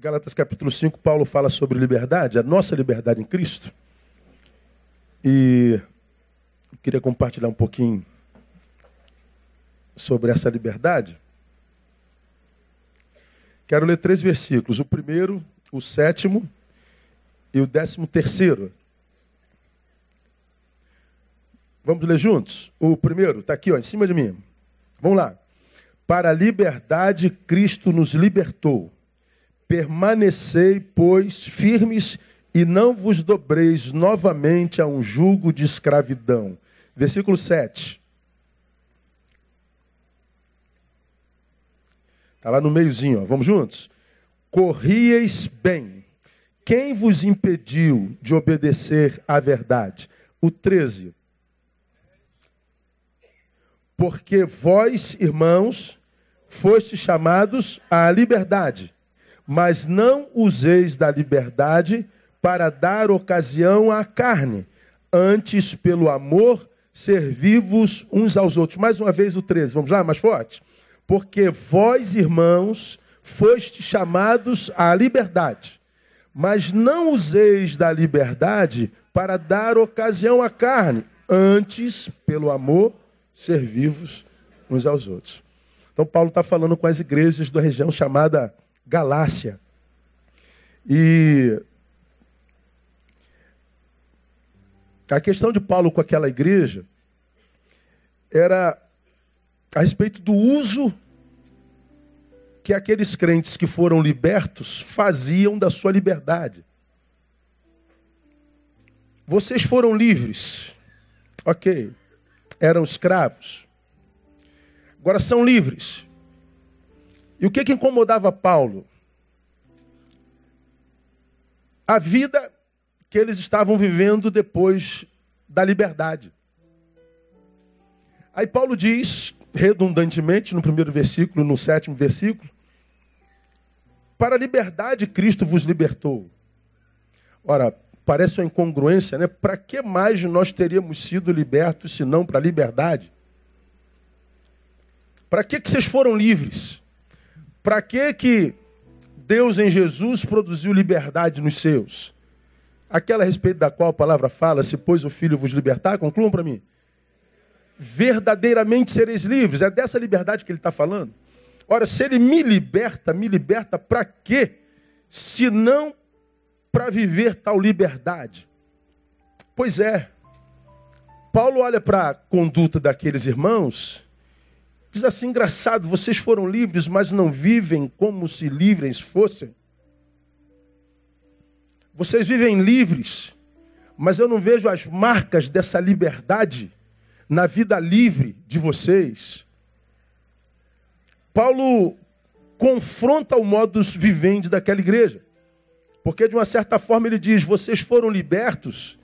Galatas capítulo 5, Paulo fala sobre liberdade, a nossa liberdade em Cristo. E eu queria compartilhar um pouquinho sobre essa liberdade. Quero ler três versículos. O primeiro, o sétimo e o décimo terceiro. Vamos ler juntos? O primeiro está aqui, ó, em cima de mim. Vamos lá. Para a liberdade Cristo nos libertou. Permanecei, pois, firmes e não vos dobreis novamente a um jugo de escravidão. Versículo 7. Está lá no meiozinho, ó. vamos juntos? Corrieis bem. Quem vos impediu de obedecer à verdade? O 13. Porque vós, irmãos, fostes chamados à liberdade mas não useis da liberdade para dar ocasião à carne, antes pelo amor servivos uns aos outros. Mais uma vez o 13, vamos lá, mais forte. Porque vós, irmãos, fostes chamados à liberdade, mas não useis da liberdade para dar ocasião à carne, antes pelo amor servivos uns aos outros. Então Paulo está falando com as igrejas da região chamada Galácia. E a questão de Paulo com aquela igreja era a respeito do uso que aqueles crentes que foram libertos faziam da sua liberdade. Vocês foram livres, ok, eram escravos, agora são livres. E o que, que incomodava Paulo? A vida que eles estavam vivendo depois da liberdade. Aí Paulo diz, redundantemente, no primeiro versículo, no sétimo versículo, para a liberdade Cristo vos libertou. Ora, parece uma incongruência, né? Para que mais nós teríamos sido libertos se não para a liberdade? Para que, que vocês foram livres? Para que que Deus em Jesus produziu liberdade nos seus? Aquela a respeito da qual a palavra fala, se pois o Filho vos libertar, concluam para mim. Verdadeiramente sereis livres. É dessa liberdade que ele está falando. Ora, se ele me liberta, me liberta para quê? Se não para viver tal liberdade. Pois é. Paulo olha para a conduta daqueles irmãos Diz assim: engraçado, vocês foram livres, mas não vivem como se livres fossem. Vocês vivem livres, mas eu não vejo as marcas dessa liberdade na vida livre de vocês. Paulo confronta o modus vivendi daquela igreja. Porque, de uma certa forma, ele diz: vocês foram libertos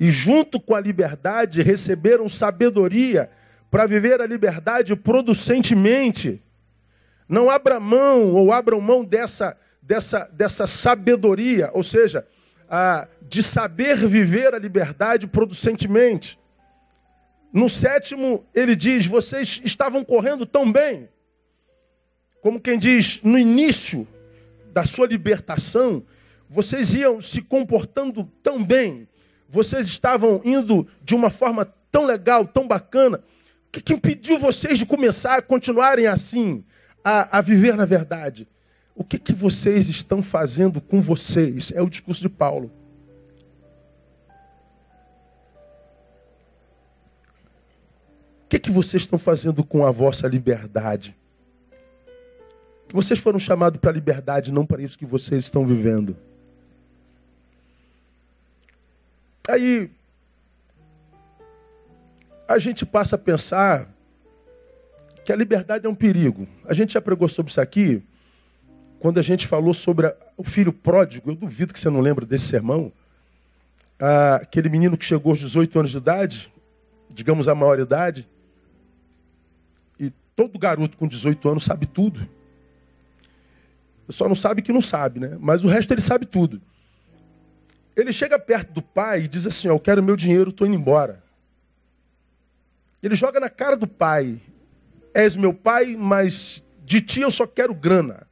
e, junto com a liberdade, receberam sabedoria para viver a liberdade producentemente. Não abra mão ou abram mão dessa, dessa, dessa sabedoria, ou seja, a, de saber viver a liberdade producentemente. No sétimo, ele diz: vocês estavam correndo tão bem, como quem diz, no início da sua libertação, vocês iam se comportando tão bem, vocês estavam indo de uma forma tão legal, tão bacana, que, que impediu vocês de começar a continuarem assim, a, a viver na verdade? O que, que vocês estão fazendo com vocês? É o discurso de Paulo. O que, que vocês estão fazendo com a vossa liberdade? Vocês foram chamados para a liberdade, não para isso que vocês estão vivendo. Aí, a gente passa a pensar que a liberdade é um perigo. A gente já pregou sobre isso aqui, quando a gente falou sobre a, o filho pródigo. Eu duvido que você não lembra desse sermão. Ah, aquele menino que chegou aos 18 anos de idade, digamos a maioridade, e todo garoto com 18 anos sabe tudo. Só não sabe que não sabe, né? Mas o resto ele sabe tudo. Ele chega perto do pai e diz assim: Eu quero meu dinheiro, estou indo embora. Ele joga na cara do pai: És meu pai, mas de ti eu só quero grana.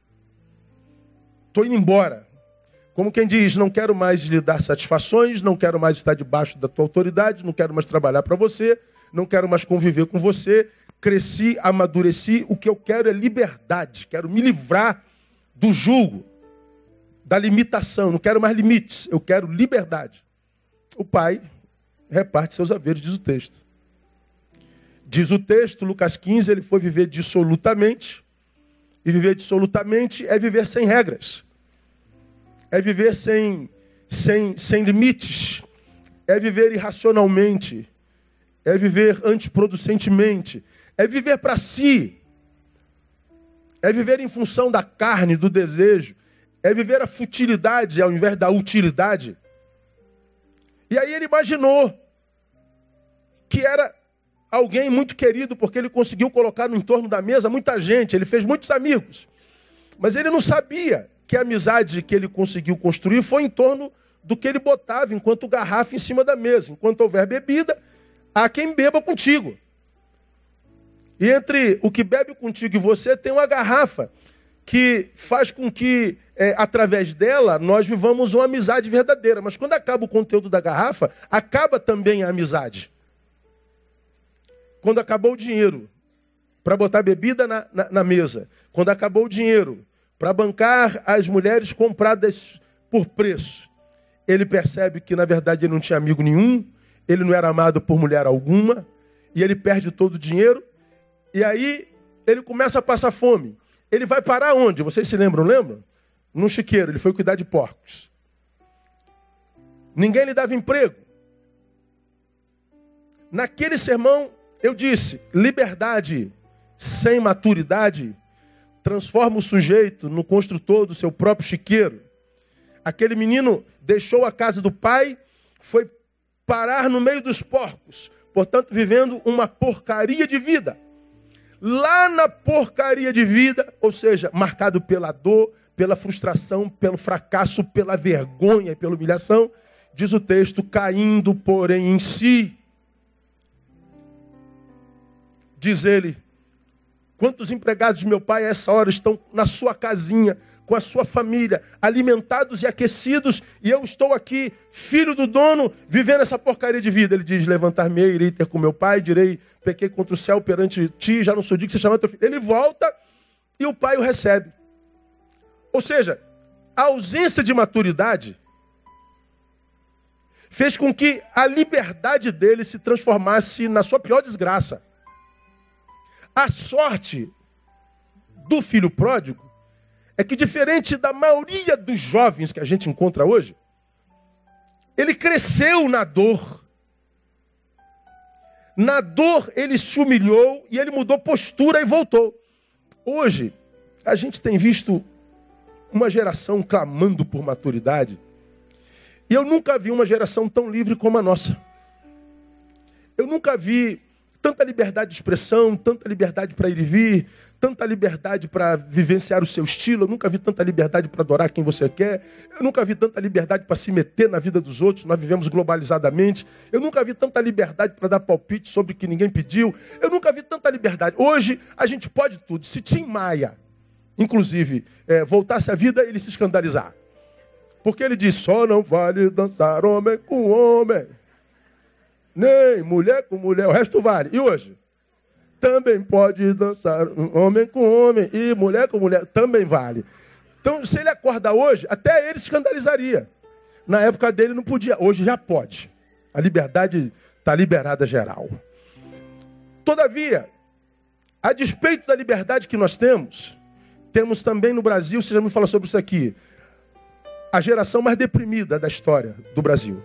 estou indo embora. Como quem diz, não quero mais lhe dar satisfações, não quero mais estar debaixo da tua autoridade, não quero mais trabalhar para você, não quero mais conviver com você. Cresci, amadureci, o que eu quero é liberdade, quero me livrar do julgo, da limitação, não quero mais limites, eu quero liberdade. O pai reparte seus haveres, diz o texto. Diz o texto, Lucas 15, ele foi viver dissolutamente, e viver dissolutamente é viver sem regras é viver sem, sem, sem limites, é viver irracionalmente, é viver antiproducentemente, é viver para si, é viver em função da carne, do desejo, é viver a futilidade ao invés da utilidade. E aí ele imaginou que era alguém muito querido, porque ele conseguiu colocar no entorno da mesa muita gente, ele fez muitos amigos. Mas ele não sabia que a amizade que ele conseguiu construir foi em torno do que ele botava enquanto garrafa em cima da mesa. Enquanto houver bebida, há quem beba contigo. E entre o que bebe contigo e você tem uma garrafa que faz com que, é, através dela, nós vivamos uma amizade verdadeira. Mas quando acaba o conteúdo da garrafa, acaba também a amizade. Quando acabou o dinheiro para botar bebida na, na, na mesa, quando acabou o dinheiro para bancar as mulheres compradas por preço. Ele percebe que, na verdade, ele não tinha amigo nenhum, ele não era amado por mulher alguma, e ele perde todo o dinheiro, e aí ele começa a passar fome. Ele vai parar onde? Vocês se lembram, lembram? Num chiqueiro, ele foi cuidar de porcos. Ninguém lhe dava emprego. Naquele sermão, eu disse: liberdade sem maturidade transforma o sujeito no construtor do seu próprio chiqueiro. Aquele menino deixou a casa do pai, foi parar no meio dos porcos, portanto, vivendo uma porcaria de vida. Lá na porcaria de vida, ou seja, marcado pela dor, pela frustração, pelo fracasso, pela vergonha e pela humilhação, diz o texto, caindo, porém, em si. Diz ele, Quantos empregados de meu pai a essa hora estão na sua casinha, com a sua família, alimentados e aquecidos, e eu estou aqui, filho do dono, vivendo essa porcaria de vida. Ele diz: Levantar-me, irei ter com meu pai, direi: Pequei contra o céu perante ti, já não sou digno que você chama teu filho. Ele volta e o pai o recebe. Ou seja, a ausência de maturidade fez com que a liberdade dele se transformasse na sua pior desgraça. A sorte do filho pródigo é que, diferente da maioria dos jovens que a gente encontra hoje, ele cresceu na dor. Na dor, ele se humilhou e ele mudou postura e voltou. Hoje, a gente tem visto uma geração clamando por maturidade. E eu nunca vi uma geração tão livre como a nossa. Eu nunca vi tanta liberdade de expressão, tanta liberdade para ir e vir, tanta liberdade para vivenciar o seu estilo. Eu nunca vi tanta liberdade para adorar quem você quer. Eu nunca vi tanta liberdade para se meter na vida dos outros. Nós vivemos globalizadamente. Eu nunca vi tanta liberdade para dar palpite sobre o que ninguém pediu. Eu nunca vi tanta liberdade. Hoje a gente pode tudo. Se Tim Maia, inclusive, é, voltasse à vida, ele se escandalizar. Porque ele diz: só não vale dançar homem com homem nem mulher com mulher, o resto vale. E hoje? Também pode dançar homem com homem e mulher com mulher, também vale. Então, se ele acorda hoje, até ele escandalizaria. Na época dele não podia, hoje já pode. A liberdade está liberada geral. Todavia, a despeito da liberdade que nós temos, temos também no Brasil, você já me falou sobre isso aqui, a geração mais deprimida da história do Brasil.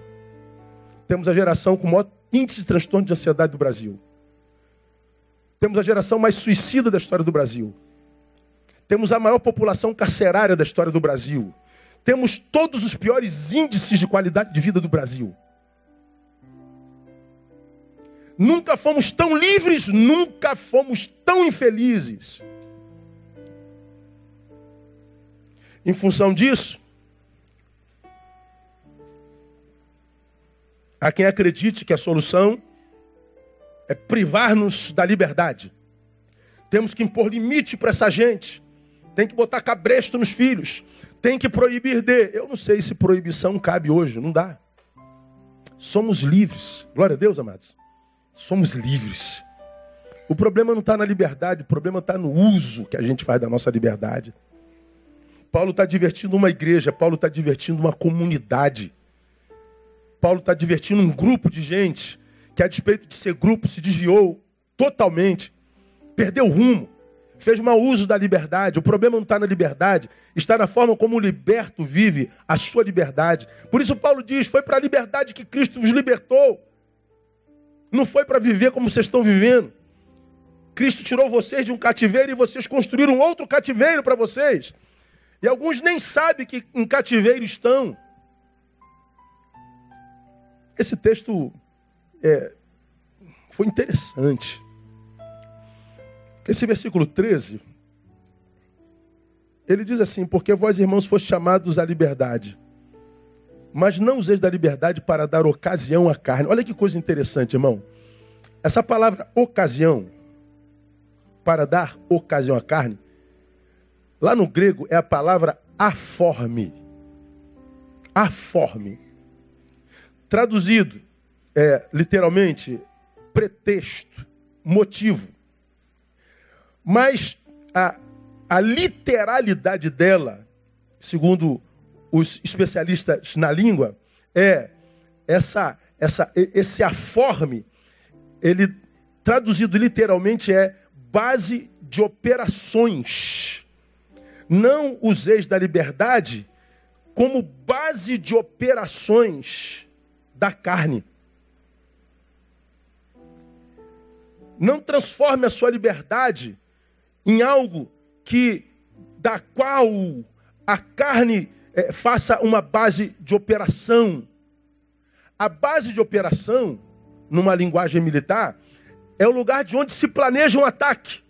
Temos a geração com maior índice de transtorno de ansiedade do Brasil. Temos a geração mais suicida da história do Brasil. Temos a maior população carcerária da história do Brasil. Temos todos os piores índices de qualidade de vida do Brasil. Nunca fomos tão livres, nunca fomos tão infelizes. Em função disso, Há quem acredite que a solução é privar-nos da liberdade. Temos que impor limite para essa gente. tem que botar cabresto nos filhos, tem que proibir de. Eu não sei se proibição cabe hoje, não dá. Somos livres. Glória a Deus, amados. Somos livres. O problema não está na liberdade, o problema está no uso que a gente faz da nossa liberdade. Paulo está divertindo uma igreja, Paulo está divertindo uma comunidade. Paulo está divertindo um grupo de gente que, a despeito de ser grupo, se desviou totalmente, perdeu o rumo, fez mau uso da liberdade. O problema não está na liberdade, está na forma como o liberto vive a sua liberdade. Por isso, Paulo diz: foi para a liberdade que Cristo vos libertou, não foi para viver como vocês estão vivendo. Cristo tirou vocês de um cativeiro e vocês construíram outro cativeiro para vocês. E alguns nem sabem que em cativeiro estão. Esse texto é, foi interessante. Esse versículo 13, ele diz assim: Porque vós, irmãos, foste chamados à liberdade, mas não useis da liberdade para dar ocasião à carne. Olha que coisa interessante, irmão. Essa palavra ocasião, para dar ocasião à carne, lá no grego é a palavra aforme. Aforme. Traduzido, é, literalmente, pretexto, motivo. Mas a, a literalidade dela, segundo os especialistas na língua, é essa, essa, esse aforme, ele traduzido literalmente é base de operações. Não useis da liberdade como base de operações da carne. Não transforme a sua liberdade em algo que da qual a carne é, faça uma base de operação. A base de operação, numa linguagem militar, é o lugar de onde se planeja um ataque.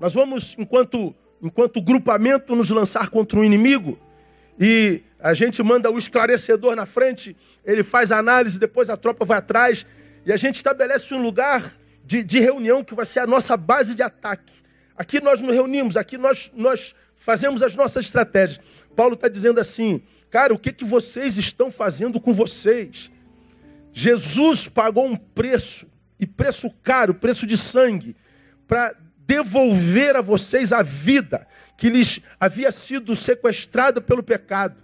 Nós vamos, enquanto, enquanto grupamento, nos lançar contra um inimigo e a gente manda o esclarecedor na frente, ele faz a análise, depois a tropa vai atrás, e a gente estabelece um lugar de, de reunião que vai ser a nossa base de ataque. Aqui nós nos reunimos, aqui nós, nós fazemos as nossas estratégias. Paulo está dizendo assim, cara, o que, que vocês estão fazendo com vocês? Jesus pagou um preço, e preço caro, preço de sangue, para devolver a vocês a vida que lhes havia sido sequestrada pelo pecado.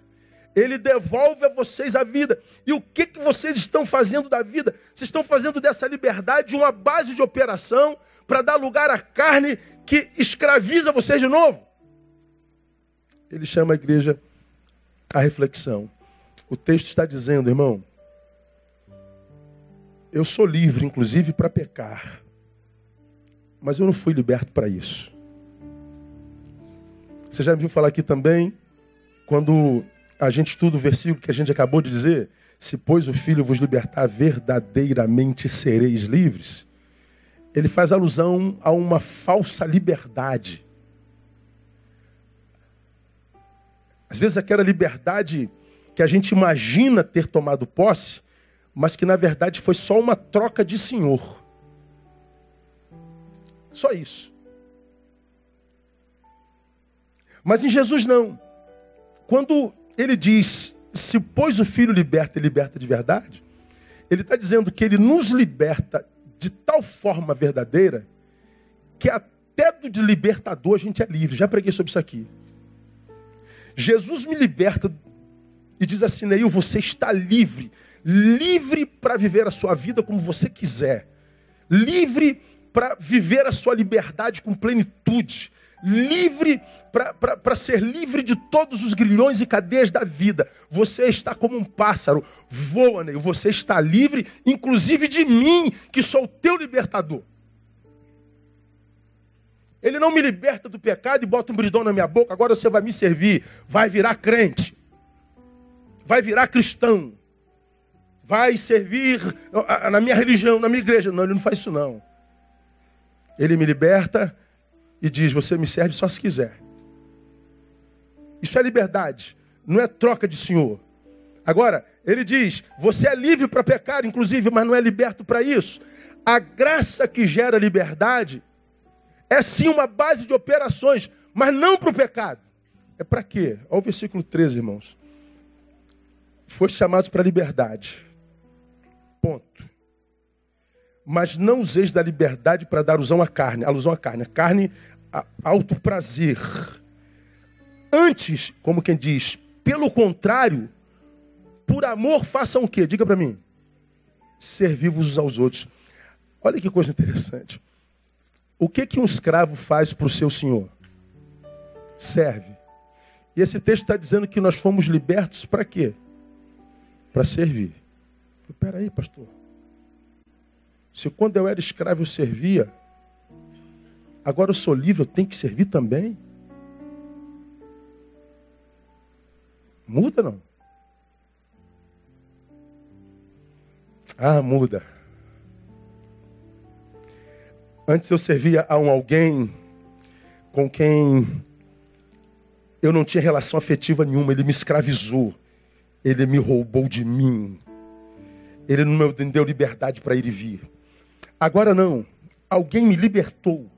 Ele devolve a vocês a vida. E o que, que vocês estão fazendo da vida? Vocês estão fazendo dessa liberdade uma base de operação para dar lugar à carne que escraviza vocês de novo? Ele chama a igreja à reflexão. O texto está dizendo, irmão, eu sou livre, inclusive, para pecar. Mas eu não fui liberto para isso. Você já me viu falar aqui também, quando a gente estuda o versículo que a gente acabou de dizer, se pois o Filho vos libertar, verdadeiramente sereis livres. Ele faz alusão a uma falsa liberdade. Às vezes aquela liberdade que a gente imagina ter tomado posse, mas que na verdade foi só uma troca de senhor. Só isso. Mas em Jesus não. Quando ele diz: se pois o Filho liberta e liberta de verdade, ele está dizendo que ele nos liberta de tal forma verdadeira que até do de libertador a gente é livre. Já preguei sobre isso aqui. Jesus me liberta e diz assim, Neil, você está livre. Livre para viver a sua vida como você quiser. Livre para viver a sua liberdade com plenitude livre para ser livre de todos os grilhões e cadeias da vida. Você está como um pássaro, voa, né? você está livre, inclusive de mim, que sou o teu libertador. Ele não me liberta do pecado e bota um bridão na minha boca, agora você vai me servir, vai virar crente, vai virar cristão, vai servir na minha religião, na minha igreja. Não, ele não faz isso não. Ele me liberta e diz: Você me serve só se quiser. Isso é liberdade, não é troca de senhor. Agora, ele diz: Você é livre para pecar, inclusive, mas não é liberto para isso. A graça que gera liberdade é sim uma base de operações. Mas não para o pecado. É para quê? Olha o versículo 13, irmãos. Foi chamados para liberdade. Ponto. Mas não useis da liberdade para dar alusão à carne. Alusão à carne. Carne, alto prazer. Antes, como quem diz, pelo contrário, por amor façam o quê? Diga para mim. Servir uns aos outros. Olha que coisa interessante. O que que um escravo faz para o seu senhor? Serve. E esse texto está dizendo que nós fomos libertos para quê? Para servir. Espera aí, pastor. Se quando eu era escravo eu servia, agora eu sou livre, eu tenho que servir também? Muda não? Ah, muda. Antes eu servia a um alguém com quem eu não tinha relação afetiva nenhuma, ele me escravizou, ele me roubou de mim, ele não me deu liberdade para ir e vir. Agora não, alguém me libertou.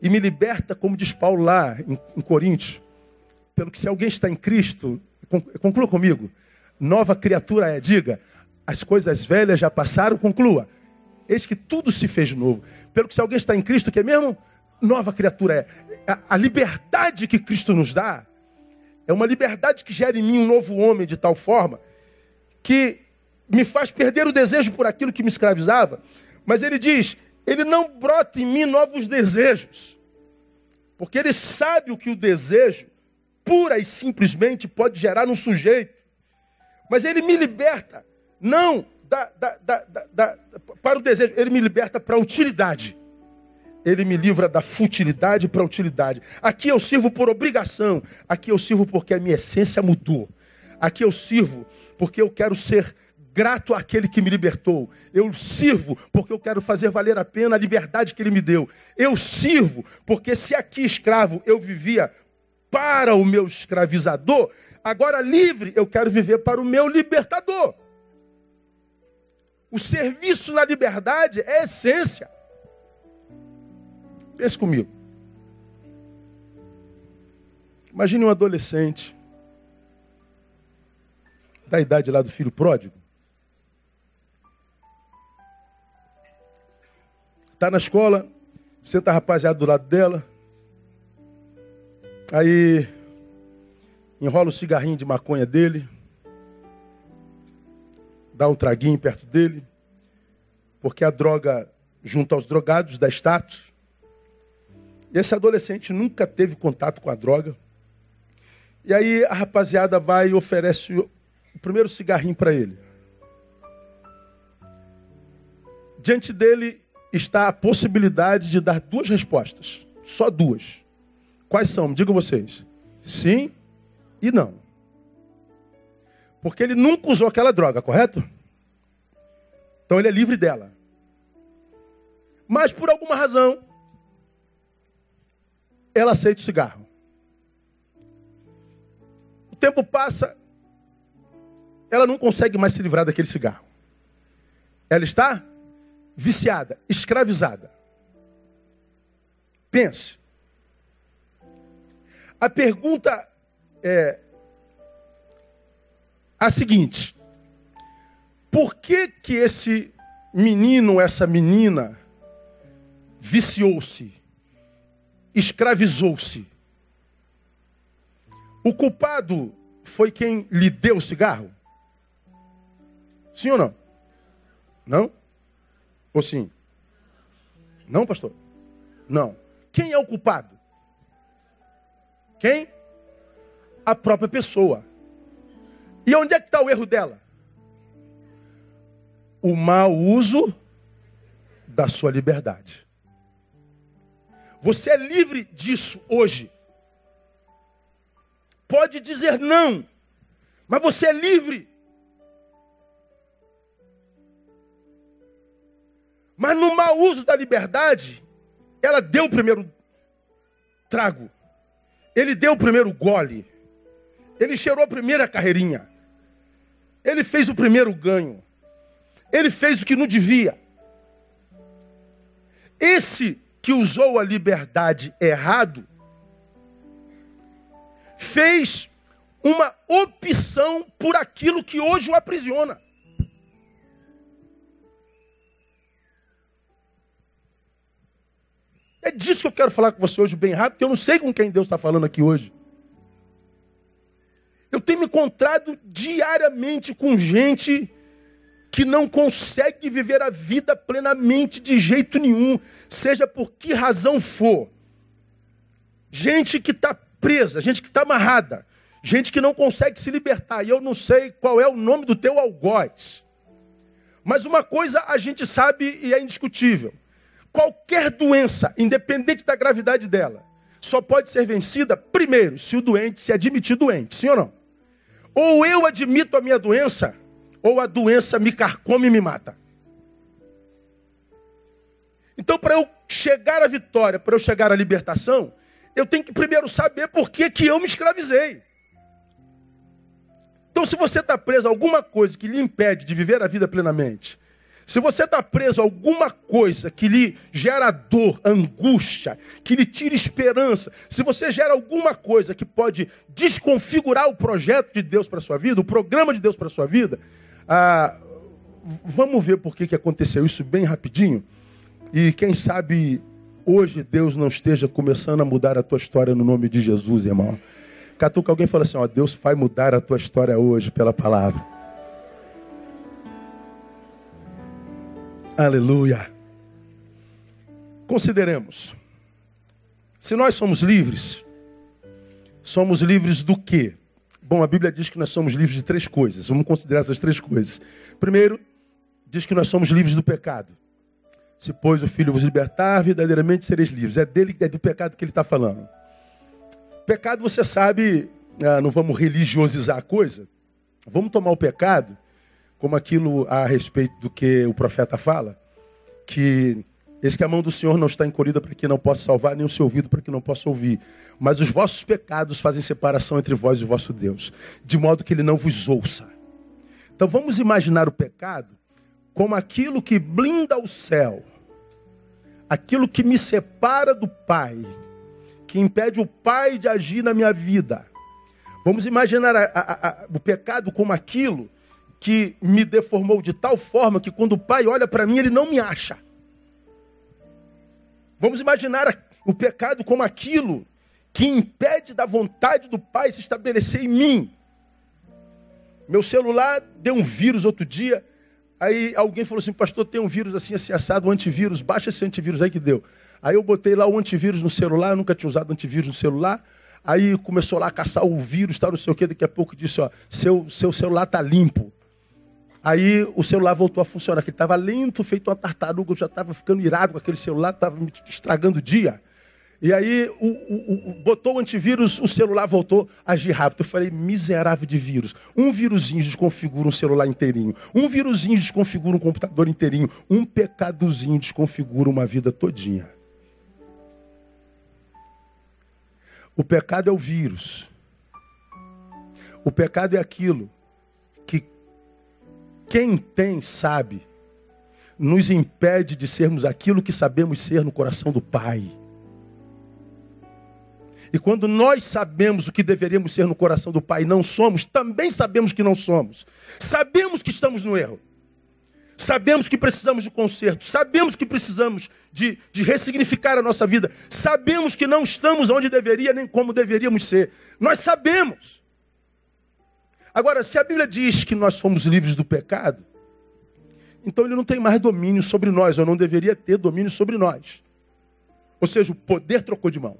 E me liberta, como diz Paulo lá em, em Coríntios, pelo que se alguém está em Cristo, conclua comigo, nova criatura é, diga, as coisas velhas já passaram, conclua. Eis que tudo se fez novo. Pelo que se alguém está em Cristo, que é mesmo? Nova criatura é. A, a liberdade que Cristo nos dá é uma liberdade que gera em mim um novo homem de tal forma que me faz perder o desejo por aquilo que me escravizava. Mas ele diz: ele não brota em mim novos desejos. Porque ele sabe o que o desejo, pura e simplesmente, pode gerar no sujeito. Mas ele me liberta, não da, da, da, para o desejo, ele me liberta para a utilidade. Ele me livra da futilidade para a utilidade. Aqui eu sirvo por obrigação. Aqui eu sirvo porque a minha essência mudou. Aqui eu sirvo porque eu quero ser grato àquele que me libertou. Eu sirvo porque eu quero fazer valer a pena a liberdade que ele me deu. Eu sirvo porque se aqui escravo eu vivia para o meu escravizador, agora livre eu quero viver para o meu libertador. O serviço na liberdade é a essência. Pense comigo. Imagine um adolescente da idade lá do filho pródigo. Está na escola, senta a rapaziada do lado dela. Aí enrola o cigarrinho de maconha dele. Dá um traguinho perto dele. Porque a droga, junto aos drogados, dá status. Esse adolescente nunca teve contato com a droga. E aí a rapaziada vai e oferece o primeiro cigarrinho para ele. Diante dele está a possibilidade de dar duas respostas. Só duas. Quais são? Me digam vocês. Sim e não. Porque ele nunca usou aquela droga, correto? Então ele é livre dela. Mas por alguma razão, ela aceita o cigarro. O tempo passa, ela não consegue mais se livrar daquele cigarro. Ela está viciada, escravizada. Pense. A pergunta é a seguinte: por que que esse menino, essa menina viciou-se, escravizou-se? O culpado foi quem lhe deu o cigarro? Sim ou não? Não? Ou sim? Não, pastor? Não. Quem é o culpado? Quem? A própria pessoa. E onde é que está o erro dela? O mau uso da sua liberdade. Você é livre disso hoje. Pode dizer não, mas você é livre. Mas no mau uso da liberdade, ela deu o primeiro trago. Ele deu o primeiro gole. Ele cheirou a primeira carreirinha. Ele fez o primeiro ganho. Ele fez o que não devia. Esse que usou a liberdade errado, fez uma opção por aquilo que hoje o aprisiona. É disso que eu quero falar com você hoje bem rápido, porque eu não sei com quem Deus está falando aqui hoje. Eu tenho me encontrado diariamente com gente que não consegue viver a vida plenamente de jeito nenhum, seja por que razão for. Gente que está presa, gente que está amarrada, gente que não consegue se libertar. E eu não sei qual é o nome do teu algoz. Mas uma coisa a gente sabe e é indiscutível qualquer doença, independente da gravidade dela, só pode ser vencida, primeiro, se o doente se admitir doente, sim ou não? Ou eu admito a minha doença, ou a doença me carcome e me mata. Então, para eu chegar à vitória, para eu chegar à libertação, eu tenho que primeiro saber por que, que eu me escravizei. Então, se você está preso a alguma coisa que lhe impede de viver a vida plenamente, se você está preso a alguma coisa que lhe gera dor, angústia, que lhe tira esperança, se você gera alguma coisa que pode desconfigurar o projeto de Deus para sua vida, o programa de Deus para sua vida, ah, vamos ver por que, que aconteceu isso bem rapidinho. E quem sabe hoje Deus não esteja começando a mudar a tua história no nome de Jesus, irmão. Catuca, alguém fala assim: ó, Deus vai mudar a tua história hoje pela palavra. Aleluia. Consideremos. Se nós somos livres, somos livres do quê? Bom, a Bíblia diz que nós somos livres de três coisas. Vamos considerar essas três coisas. Primeiro, diz que nós somos livres do pecado. Se, pois, o Filho vos libertar, verdadeiramente sereis livres. É dele, é do pecado que ele está falando. Pecado, você sabe, ah, não vamos religiosizar a coisa. Vamos tomar o pecado como aquilo a respeito do que o profeta fala, que esse que a mão do Senhor não está encolhida para que não possa salvar, nem o seu ouvido para que não possa ouvir. Mas os vossos pecados fazem separação entre vós e o vosso Deus, de modo que ele não vos ouça. Então vamos imaginar o pecado como aquilo que blinda o céu, aquilo que me separa do Pai, que impede o Pai de agir na minha vida. Vamos imaginar a, a, a, o pecado como aquilo que me deformou de tal forma que quando o pai olha para mim, ele não me acha. Vamos imaginar o pecado como aquilo que impede da vontade do pai se estabelecer em mim. Meu celular deu um vírus outro dia. Aí alguém falou assim, pastor, tem um vírus assim, assim, assado, um antivírus, baixa esse antivírus aí que deu. Aí eu botei lá o antivírus no celular, eu nunca tinha usado antivírus no celular. Aí começou lá a caçar o vírus, tal, não sei o que, daqui a pouco disse, ó, seu, seu celular tá limpo. Aí o celular voltou a funcionar, que estava lento, feito uma tartaruga, eu já estava ficando irado com aquele celular, estava me estragando o dia. E aí o, o, o, botou o antivírus, o celular voltou a agir rápido. Eu falei, miserável de vírus. Um vírusinho desconfigura um celular inteirinho. Um vírusinho desconfigura um computador inteirinho. Um pecadozinho desconfigura uma vida todinha. O pecado é o vírus. O pecado é aquilo quem tem, sabe, nos impede de sermos aquilo que sabemos ser no coração do Pai. E quando nós sabemos o que deveríamos ser no coração do Pai não somos, também sabemos que não somos. Sabemos que estamos no erro. Sabemos que precisamos de conserto. Sabemos que precisamos de, de ressignificar a nossa vida. Sabemos que não estamos onde deveria nem como deveríamos ser. Nós sabemos. Agora, se a Bíblia diz que nós fomos livres do pecado, então ele não tem mais domínio sobre nós, ou não deveria ter domínio sobre nós. Ou seja, o poder trocou de mão.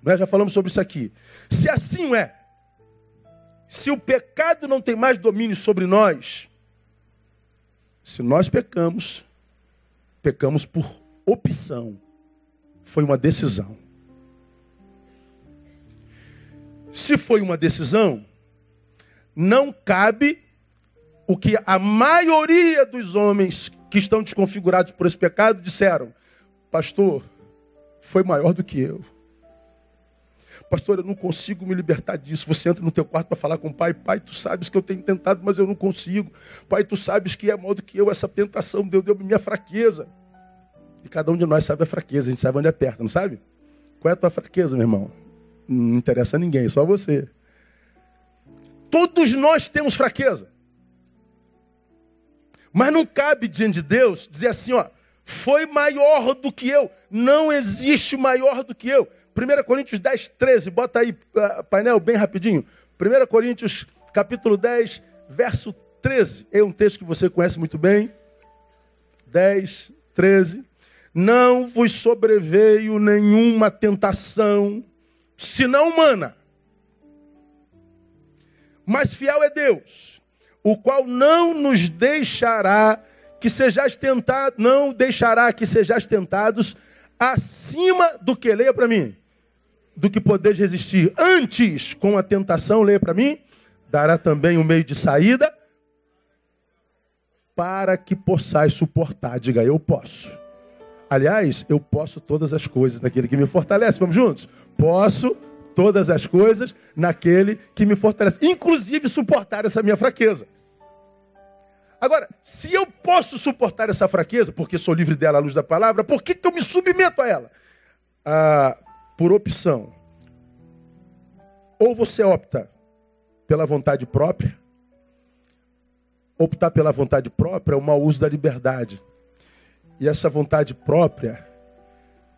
Nós já falamos sobre isso aqui. Se assim é, se o pecado não tem mais domínio sobre nós, se nós pecamos, pecamos por opção. Foi uma decisão. Se foi uma decisão, não cabe o que a maioria dos homens que estão desconfigurados por esse pecado disseram: Pastor, foi maior do que eu. Pastor, eu não consigo me libertar disso. Você entra no teu quarto para falar com o pai. Pai, tu sabes que eu tenho tentado, mas eu não consigo. Pai, tu sabes que é maior do que eu essa tentação. Deus deu minha fraqueza. E cada um de nós sabe a fraqueza. A gente sabe onde aperta, não sabe? Qual é a tua fraqueza, meu irmão? Não interessa a ninguém, só você. Todos nós temos fraqueza. Mas não cabe diante de Deus dizer assim, ó, foi maior do que eu. Não existe maior do que eu. 1 Coríntios 10, 13, bota aí, uh, painel, bem rapidinho. 1 Coríntios, capítulo 10, verso 13. É um texto que você conhece muito bem. 10, 13. Não vos sobreveio nenhuma tentação, senão humana. Mas fiel é Deus, o qual não nos deixará que sejais tentados, não deixará que sejais tentados acima do que leia para mim, do que podeis resistir. Antes, com a tentação, leia para mim, dará também um meio de saída para que possais suportar. Diga, eu posso. Aliás, eu posso todas as coisas naquele que me fortalece. Vamos juntos? Posso todas as coisas naquele que me fortalece, inclusive suportar essa minha fraqueza. Agora, se eu posso suportar essa fraqueza, porque sou livre dela à luz da palavra, por que, que eu me submeto a ela? Ah, por opção. Ou você opta pela vontade própria, optar pela vontade própria é o mau uso da liberdade. E essa vontade própria,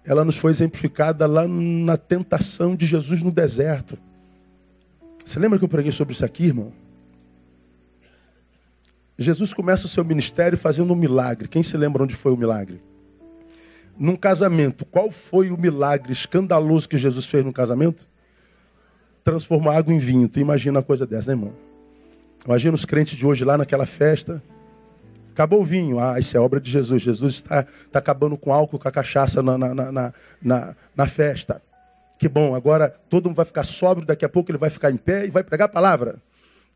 ela nos foi exemplificada lá na tentação de Jesus no deserto. Você lembra que eu preguei sobre isso aqui, irmão? Jesus começa o seu ministério fazendo um milagre. Quem se lembra onde foi o milagre? Num casamento. Qual foi o milagre escandaloso que Jesus fez no casamento? Transformar água em vinho. Tu imagina uma coisa dessa, né, irmão? Imagina os crentes de hoje lá naquela festa. Acabou o vinho. Ah, isso é obra de Jesus. Jesus está, está acabando com álcool, com a cachaça na, na, na, na, na festa. Que bom, agora todo mundo vai ficar sóbrio, daqui a pouco ele vai ficar em pé e vai pregar a palavra.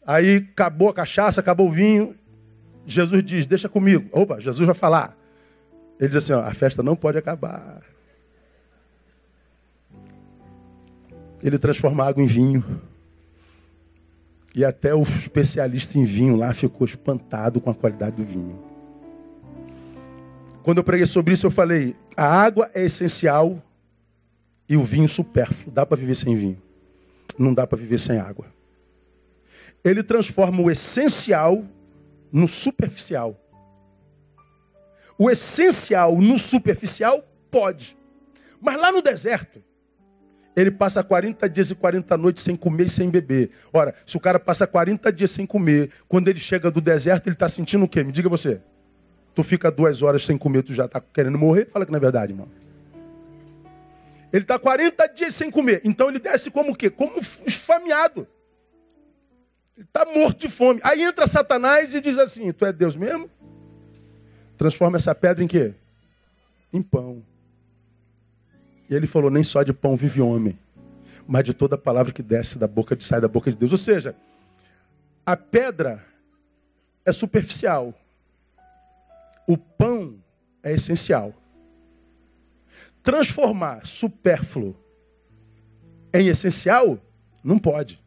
Aí acabou a cachaça, acabou o vinho, Jesus diz: Deixa comigo. Opa, Jesus vai falar. Ele diz assim: ó, A festa não pode acabar. Ele transforma água em vinho. E até o especialista em vinho lá ficou espantado com a qualidade do vinho. Quando eu preguei sobre isso, eu falei: a água é essencial e o vinho supérfluo. Dá para viver sem vinho. Não dá para viver sem água. Ele transforma o essencial no superficial. O essencial no superficial pode. Mas lá no deserto, ele passa 40 dias e 40 noites sem comer e sem beber. Ora, se o cara passa 40 dias sem comer, quando ele chega do deserto, ele está sentindo o quê? Me diga você. Tu fica duas horas sem comer, tu já está querendo morrer? Fala que não é verdade, irmão. Ele está 40 dias sem comer. Então ele desce como o quê? Como esfameado. Ele está morto de fome. Aí entra Satanás e diz assim: Tu é Deus mesmo? Transforma essa pedra em quê? Em pão. E ele falou: Nem só de pão vive homem, mas de toda palavra que desce da boca, de sai da boca de Deus. Ou seja, a pedra é superficial, o pão é essencial. Transformar supérfluo em essencial não pode.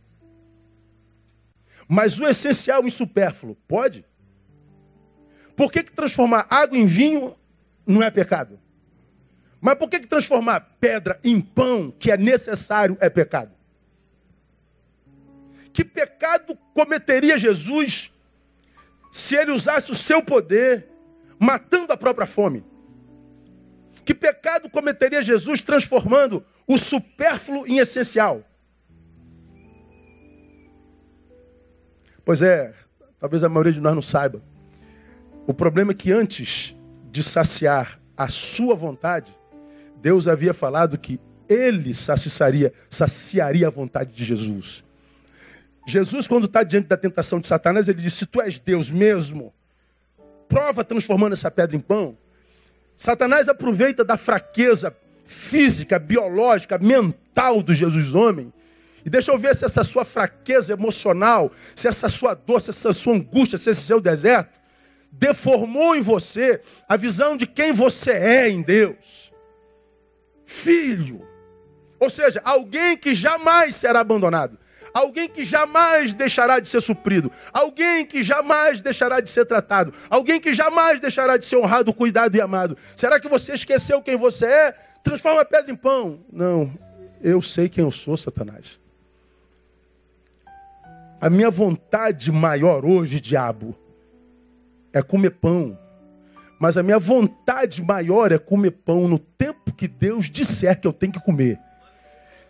Mas o essencial em supérfluo, pode? Por que, que transformar água em vinho não é pecado? Mas por que, que transformar pedra em pão, que é necessário, é pecado? Que pecado cometeria Jesus se ele usasse o seu poder matando a própria fome? Que pecado cometeria Jesus transformando o supérfluo em essencial? Pois é, talvez a maioria de nós não saiba. O problema é que antes de saciar a sua vontade, Deus havia falado que ele saciaria, saciaria a vontade de Jesus. Jesus, quando está diante da tentação de Satanás, ele diz: Se tu és Deus mesmo, prova transformando essa pedra em pão. Satanás aproveita da fraqueza física, biológica, mental do Jesus homem e deixa eu ver se essa sua fraqueza emocional, se essa sua dor, se essa sua angústia, se esse seu deserto, deformou em você a visão de quem você é em Deus. Filho. Ou seja, alguém que jamais será abandonado. Alguém que jamais deixará de ser suprido. Alguém que jamais deixará de ser tratado. Alguém que jamais deixará de ser honrado, cuidado e amado. Será que você esqueceu quem você é? Transforma a pedra em pão. Não, eu sei quem eu sou, Satanás. A minha vontade maior hoje, diabo, é comer pão. Mas a minha vontade maior é comer pão no tempo que Deus disser que eu tenho que comer.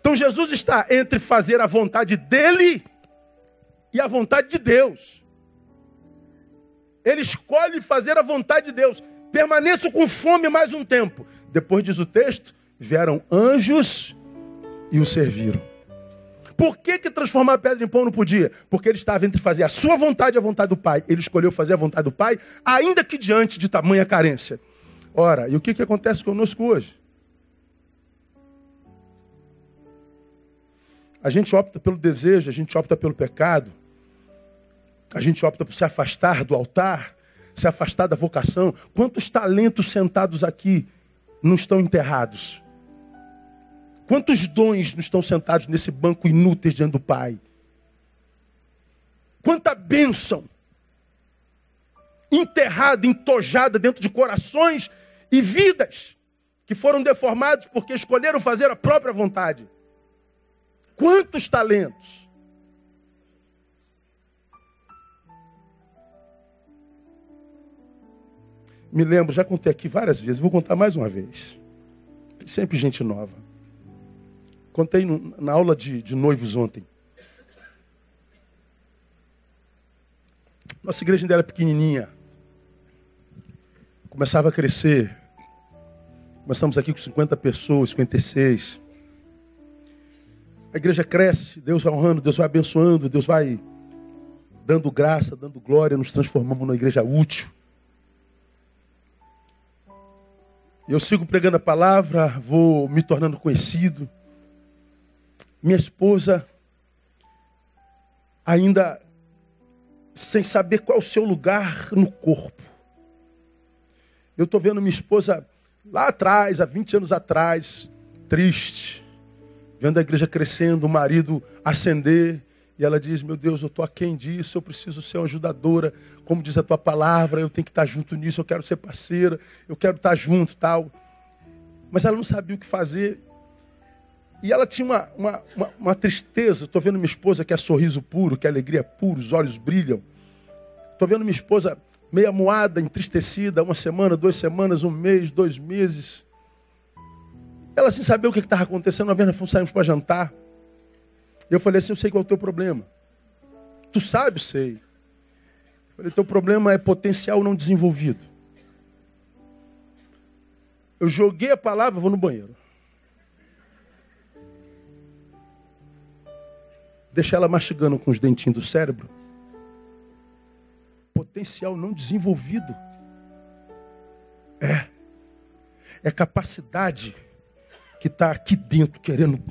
Então Jesus está entre fazer a vontade dele e a vontade de Deus. Ele escolhe fazer a vontade de Deus. Permaneço com fome mais um tempo. Depois diz o texto: vieram anjos e o serviram. Por que, que transformar a pedra em pão não podia? Porque ele estava entre fazer a sua vontade e a vontade do Pai. Ele escolheu fazer a vontade do Pai, ainda que diante de tamanha carência. Ora, e o que, que acontece conosco hoje? A gente opta pelo desejo, a gente opta pelo pecado, a gente opta por se afastar do altar, se afastar da vocação. Quantos talentos sentados aqui não estão enterrados? Quantos dons não estão sentados nesse banco inútil diante do Pai? Quanta bênção enterrada, entojada dentro de corações e vidas que foram deformados porque escolheram fazer a própria vontade. Quantos talentos? Me lembro, já contei aqui várias vezes, vou contar mais uma vez. Tem sempre gente nova. Contei no, na aula de, de noivos ontem. Nossa igreja ainda era pequenininha. Começava a crescer. Começamos aqui com 50 pessoas, 56. A igreja cresce, Deus vai honrando, Deus vai abençoando, Deus vai dando graça, dando glória, nos transformamos numa igreja útil. Eu sigo pregando a palavra, vou me tornando conhecido. Minha esposa, ainda sem saber qual é o seu lugar no corpo. Eu estou vendo minha esposa lá atrás, há 20 anos atrás, triste, vendo a igreja crescendo, o marido ascender, e ela diz: Meu Deus, eu estou aquém disso, eu preciso ser uma ajudadora, como diz a tua palavra, eu tenho que estar junto nisso, eu quero ser parceira, eu quero estar junto tal. Mas ela não sabia o que fazer. E ela tinha uma, uma, uma, uma tristeza. Estou vendo minha esposa que é sorriso puro, que é alegria pura, os olhos brilham. Estou vendo minha esposa meia moada, entristecida, uma semana, duas semanas, um mês, dois meses. Ela sem saber o que estava acontecendo, uma vez nós saímos para jantar. Eu falei assim, eu sei qual é o teu problema. Tu sabe, sei. Eu falei, teu problema é potencial não desenvolvido. Eu joguei a palavra, vou no banheiro. Deixar ela mastigando com os dentinhos do cérebro. Potencial não desenvolvido. É. É capacidade que está aqui dentro querendo.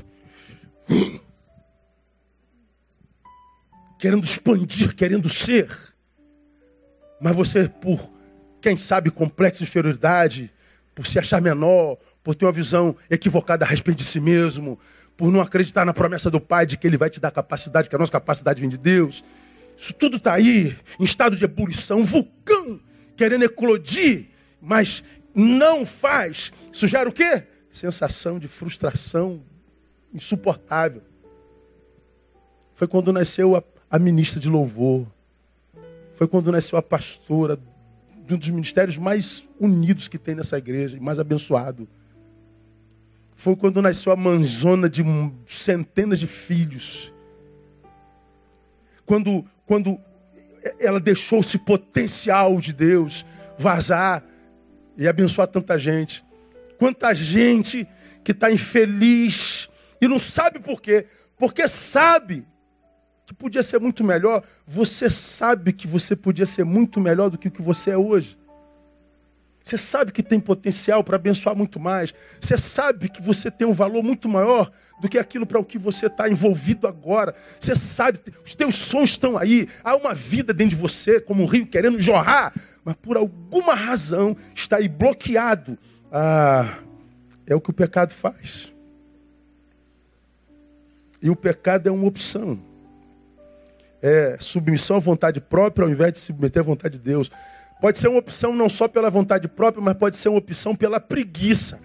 Querendo expandir, querendo ser. Mas você, por, quem sabe, complexo de inferioridade, por se achar menor, por ter uma visão equivocada a respeito de si mesmo, por não acreditar na promessa do Pai de que Ele vai te dar capacidade, que a nossa capacidade vem de Deus. Isso tudo está aí, em estado de ebulição, um vulcão querendo eclodir, mas não faz. Isso gera o quê? Sensação de frustração insuportável. Foi quando nasceu a, a ministra de louvor. Foi quando nasceu a pastora de um dos ministérios mais unidos que tem nessa igreja, mais abençoado. Foi quando nasceu a manzona de centenas de filhos. Quando, quando ela deixou esse potencial de Deus vazar e abençoar tanta gente. Quanta gente que está infeliz e não sabe por quê. Porque sabe que podia ser muito melhor. Você sabe que você podia ser muito melhor do que o que você é hoje. Você sabe que tem potencial para abençoar muito mais. Você sabe que você tem um valor muito maior do que aquilo para o que você está envolvido agora. Você sabe, os teus sonhos estão aí. Há uma vida dentro de você, como um rio querendo jorrar, mas por alguma razão está aí bloqueado ah, é o que o pecado faz. E o pecado é uma opção. É submissão à vontade própria ao invés de submeter à vontade de Deus. Pode ser uma opção não só pela vontade própria, mas pode ser uma opção pela preguiça.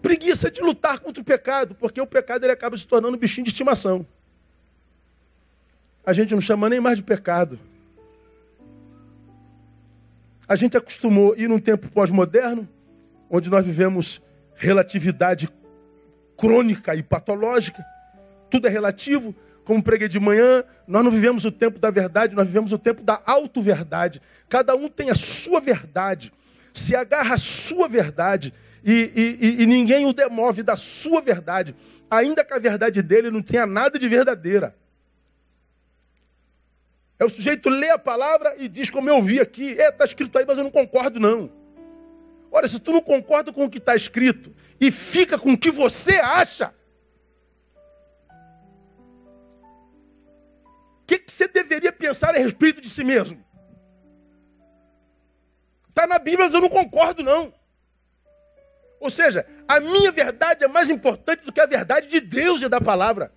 Preguiça de lutar contra o pecado, porque o pecado ele acaba se tornando um bichinho de estimação. a gente não chama nem mais de pecado. A gente acostumou ir num tempo pós-moderno, onde nós vivemos relatividade crônica e patológica. Tudo é relativo. Como preguei de manhã, nós não vivemos o tempo da verdade, nós vivemos o tempo da auto-verdade. Cada um tem a sua verdade, se agarra à sua verdade e, e, e, ninguém o demove da sua verdade, ainda que a verdade dele não tenha nada de verdadeira. É o sujeito lê a palavra e diz como eu vi aqui, é, está escrito aí, mas eu não concordo não. Olha, se tu não concorda com o que está escrito e fica com o que você acha, o que, que você deveria pensar a respeito de si mesmo? Está na Bíblia, mas eu não concordo não. Ou seja, a minha verdade é mais importante do que a verdade de Deus e da palavra.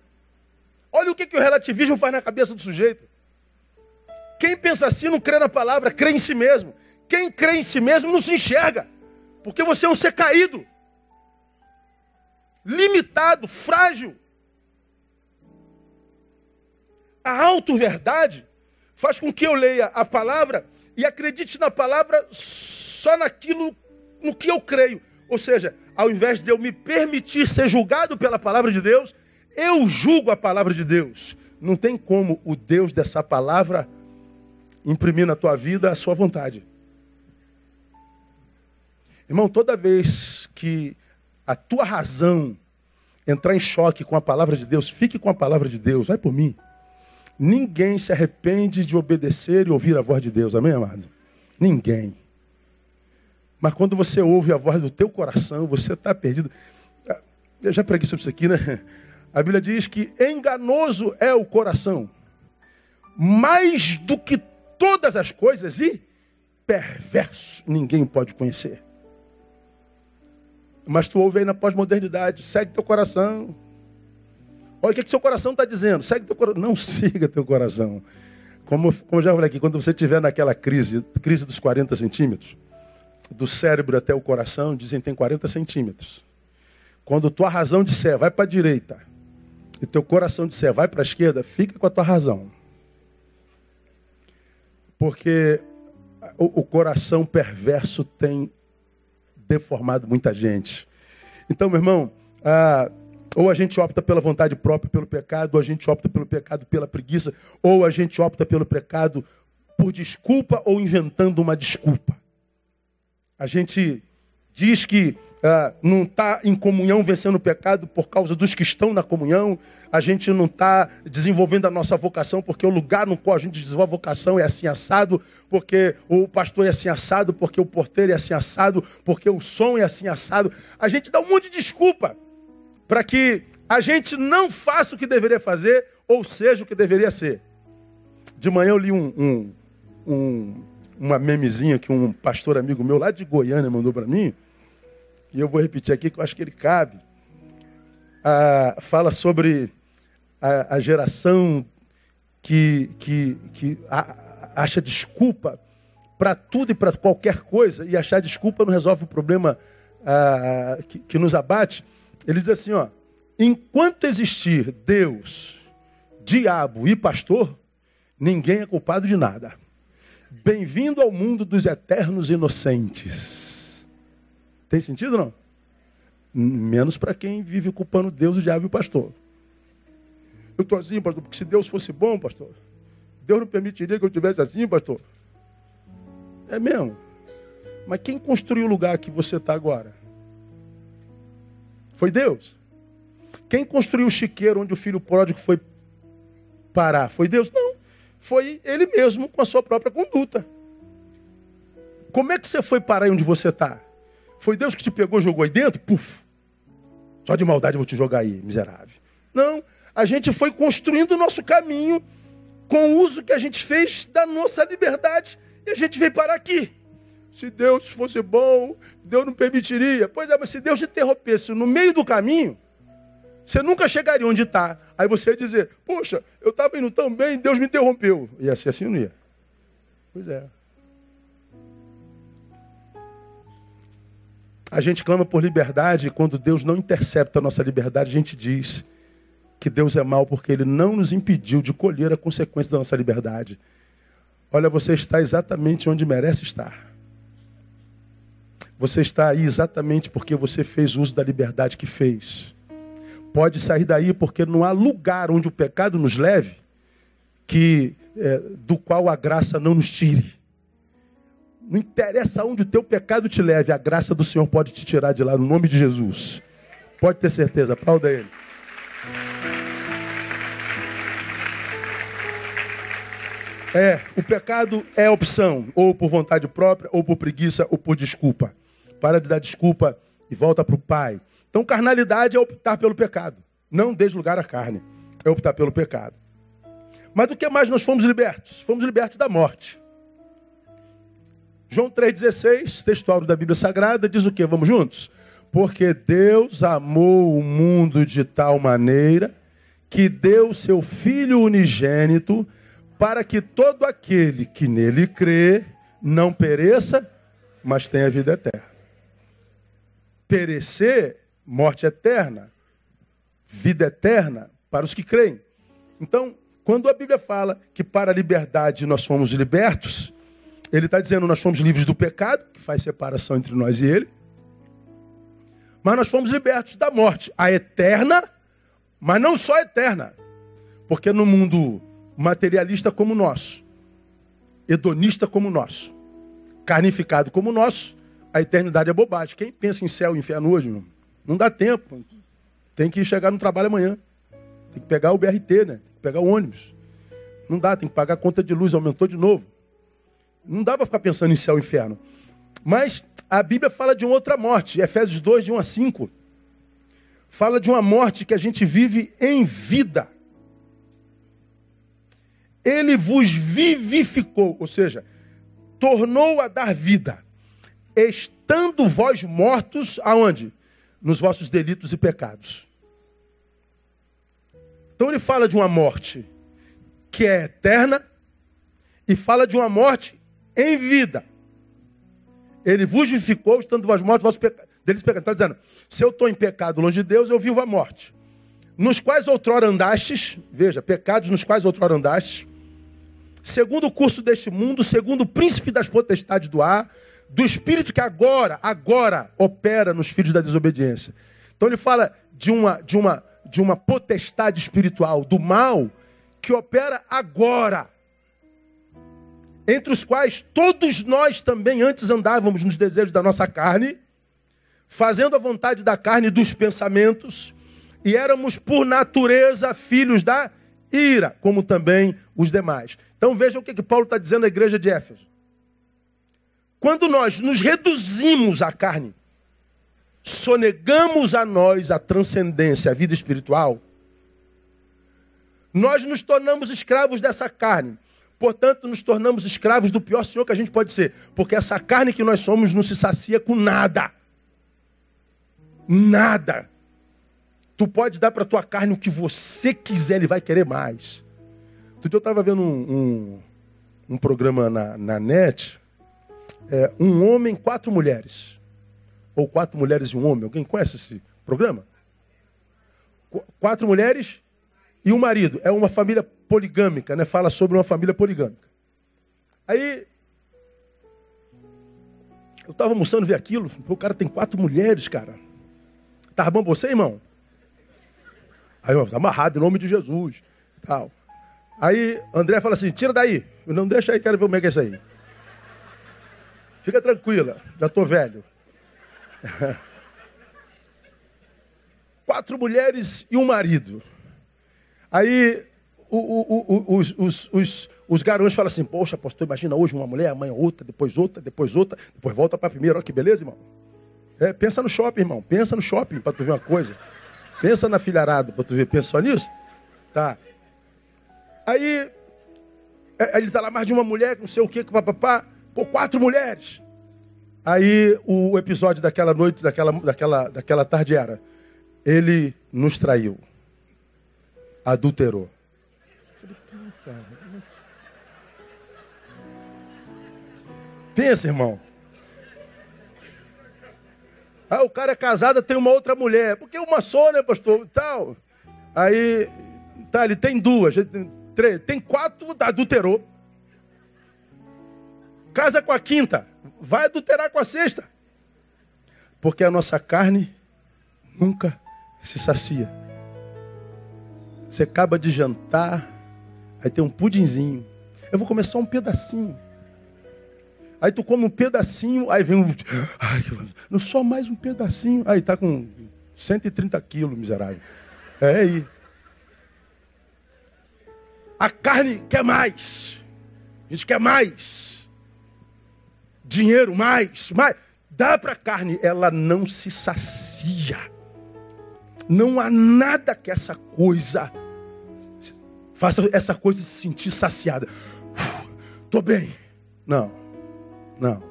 Olha o que, que o relativismo faz na cabeça do sujeito. Quem pensa assim não crê na palavra, crê em si mesmo. Quem crê em si mesmo não se enxerga. Porque você é um ser caído, limitado, frágil. A auto-verdade faz com que eu leia a palavra e acredite na palavra só naquilo no que eu creio. Ou seja, ao invés de eu me permitir ser julgado pela palavra de Deus, eu julgo a palavra de Deus. Não tem como o Deus dessa palavra imprimir na tua vida a sua vontade. Irmão, toda vez que a tua razão entrar em choque com a palavra de Deus, fique com a palavra de Deus, vai por mim. Ninguém se arrepende de obedecer e ouvir a voz de Deus, amém, amado? Ninguém. Mas quando você ouve a voz do teu coração, você está perdido. Ah, eu já preguei sobre isso aqui, né? A Bíblia diz que enganoso é o coração, mais do que todas as coisas, e perverso ninguém pode conhecer. Mas tu ouve aí na pós-modernidade, segue teu coração. Olha o que, que seu coração está dizendo. Segue teu coração. Não siga teu coração. Como, como eu já falei aqui, quando você estiver naquela crise, crise dos 40 centímetros, do cérebro até o coração, dizem que tem 40 centímetros. Quando tua razão disser vai para a direita e teu coração disser vai para a esquerda, fica com a tua razão. Porque o, o coração perverso tem deformado muita gente. Então, meu irmão, ah, ou a gente opta pela vontade própria, pelo pecado, ou a gente opta pelo pecado pela preguiça, ou a gente opta pelo pecado por desculpa ou inventando uma desculpa. A gente diz que ah, não está em comunhão vencendo o pecado por causa dos que estão na comunhão. A gente não está desenvolvendo a nossa vocação porque o lugar no qual a gente desenvolve a vocação é assim assado, porque o pastor é assim assado, porque o porteiro é assim assado, porque o som é assim assado. A gente dá um monte de desculpa para que a gente não faça o que deveria fazer ou seja o que deveria ser. De manhã eu li um, um, um uma memezinha que um pastor amigo meu lá de Goiânia mandou para mim, e eu vou repetir aqui que eu acho que ele cabe. Ah, fala sobre a, a geração que, que, que a, acha desculpa para tudo e para qualquer coisa, e achar desculpa não resolve o problema ah, que, que nos abate. Ele diz assim: ó, enquanto existir Deus, diabo e pastor, ninguém é culpado de nada. Bem-vindo ao mundo dos eternos inocentes. Tem sentido não? Menos para quem vive culpando Deus, o diabo e o pastor. Eu estou assim, pastor, porque se Deus fosse bom, pastor, Deus não permitiria que eu tivesse assim, pastor. É mesmo. Mas quem construiu o lugar que você está agora? Foi Deus. Quem construiu o chiqueiro onde o filho pródigo foi parar? Foi Deus? Não foi ele mesmo com a sua própria conduta. Como é que você foi parar aí onde você está? Foi Deus que te pegou e jogou aí dentro? Puf! Só de maldade eu vou te jogar aí, miserável. Não, a gente foi construindo o nosso caminho com o uso que a gente fez da nossa liberdade e a gente veio parar aqui. Se Deus fosse bom, Deus não permitiria. Pois é, mas se Deus te interrompesse no meio do caminho, você nunca chegaria onde está. Aí você ia dizer, poxa, eu estava indo tão bem, Deus me interrompeu. Ia ser assim, não ia? Pois é. A gente clama por liberdade e quando Deus não intercepta a nossa liberdade, a gente diz que Deus é mau porque ele não nos impediu de colher a consequência da nossa liberdade. Olha, você está exatamente onde merece estar. Você está aí exatamente porque você fez uso da liberdade que fez. Pode sair daí porque não há lugar onde o pecado nos leve que é, do qual a graça não nos tire. Não interessa onde o teu pecado te leve, a graça do Senhor pode te tirar de lá, no nome de Jesus. Pode ter certeza, aplauda ele. É, o pecado é opção, ou por vontade própria, ou por preguiça, ou por desculpa. Para de dar desculpa e volta para o Pai. Então, carnalidade é optar pelo pecado. Não desde lugar à carne. É optar pelo pecado. Mas do que mais nós fomos libertos? Fomos libertos da morte. João 3,16, textual da Bíblia Sagrada, diz o que? Vamos juntos? Porque Deus amou o mundo de tal maneira que deu seu Filho unigênito para que todo aquele que nele crê não pereça, mas tenha vida eterna. Perecer, morte eterna. Vida eterna para os que creem. Então, quando a Bíblia fala que para a liberdade nós fomos libertos, ele está dizendo nós fomos livres do pecado, que faz separação entre nós e ele, mas nós fomos libertos da morte, a eterna, mas não só eterna, porque no mundo materialista como o nosso, hedonista como o nosso, carnificado como o nosso, a eternidade é bobagem. Quem pensa em céu e inferno hoje, meu? Não dá tempo. Tem que chegar no trabalho amanhã. Tem que pegar o BRT, né? Tem que pegar o ônibus. Não dá, tem que pagar a conta de luz, aumentou de novo. Não dá para ficar pensando em céu e inferno. Mas a Bíblia fala de uma outra morte, Efésios 2, de 1 a 5. Fala de uma morte que a gente vive em vida ele vos vivificou, ou seja, tornou a dar vida, estando vós mortos aonde? Nos vossos delitos e pecados. Então ele fala de uma morte que é eterna e fala de uma morte em vida. Ele vos vivificou, estando vós mortos, vossos pecados. Deles pecados. Está dizendo, se eu estou em pecado longe de Deus, eu vivo a morte. Nos quais outrora andastes, veja, pecados nos quais outrora andastes, segundo o curso deste mundo, segundo o príncipe das potestades do ar, do espírito que agora, agora opera nos filhos da desobediência. Então ele fala de uma, de uma, de uma potestade espiritual do mal que opera agora. Entre os quais todos nós também antes andávamos nos desejos da nossa carne, fazendo a vontade da carne e dos pensamentos, e éramos por natureza filhos da ira, como também os demais. Então vejam o que, que Paulo está dizendo à igreja de Éfeso. Quando nós nos reduzimos à carne, sonegamos a nós a transcendência, a vida espiritual, nós nos tornamos escravos dessa carne. Portanto, nos tornamos escravos do pior senhor que a gente pode ser. Porque essa carne que nós somos não se sacia com nada. Nada. Tu pode dar para tua carne o que você quiser, ele vai querer mais. Outro dia eu estava vendo um, um, um, programa na, na net. É, um homem, quatro mulheres. Ou quatro mulheres e um homem. Alguém conhece esse programa? Qu quatro mulheres e um marido. É uma família poligâmica, né? Fala sobre uma família poligâmica. Aí eu estava almoçando ver aquilo. O cara tem quatro mulheres, cara. Tá bom você, irmão? Aí, eu, tá amarrado em nome de Jesus. Tal. Aí André fala assim: tira daí. Eu não deixa aí, quero ver como é que é isso aí. Fica tranquila, já estou velho. Quatro mulheres e um marido. Aí o, o, o, os, os, os, os garões falam assim: Poxa, pastor, imagina hoje uma mulher, amanhã outra, depois outra, depois outra, depois volta para a primeira. Olha que beleza, irmão. É, pensa no shopping, irmão. Pensa no shopping para tu ver uma coisa. Pensa na filharada para tu ver. Pensa só nisso? Tá. Aí é, ele está lá mais de uma mulher, não sei o que, papapá, por quatro mulheres. Aí o episódio daquela noite, daquela, daquela, daquela tarde era: ele nos traiu, adulterou. Pensa, irmão. Ah, o cara é casado, tem uma outra mulher. Porque uma só, né, pastor? Tal. Aí, tá, ele tem duas, três, tem quatro, adulterou. Casa com a quinta, vai adulterar com a sexta. Porque a nossa carne nunca se sacia. Você acaba de jantar, aí tem um pudinzinho. Eu vou comer só um pedacinho. Aí tu come um pedacinho, aí vem um. Ai, não só mais um pedacinho. Aí tá com 130 quilos, miserável. É aí. A carne quer mais. A gente quer mais. Dinheiro, mais, mais. Dá para a carne, ela não se sacia. Não há nada que essa coisa faça essa coisa se sentir saciada. Tô bem. Não. Não.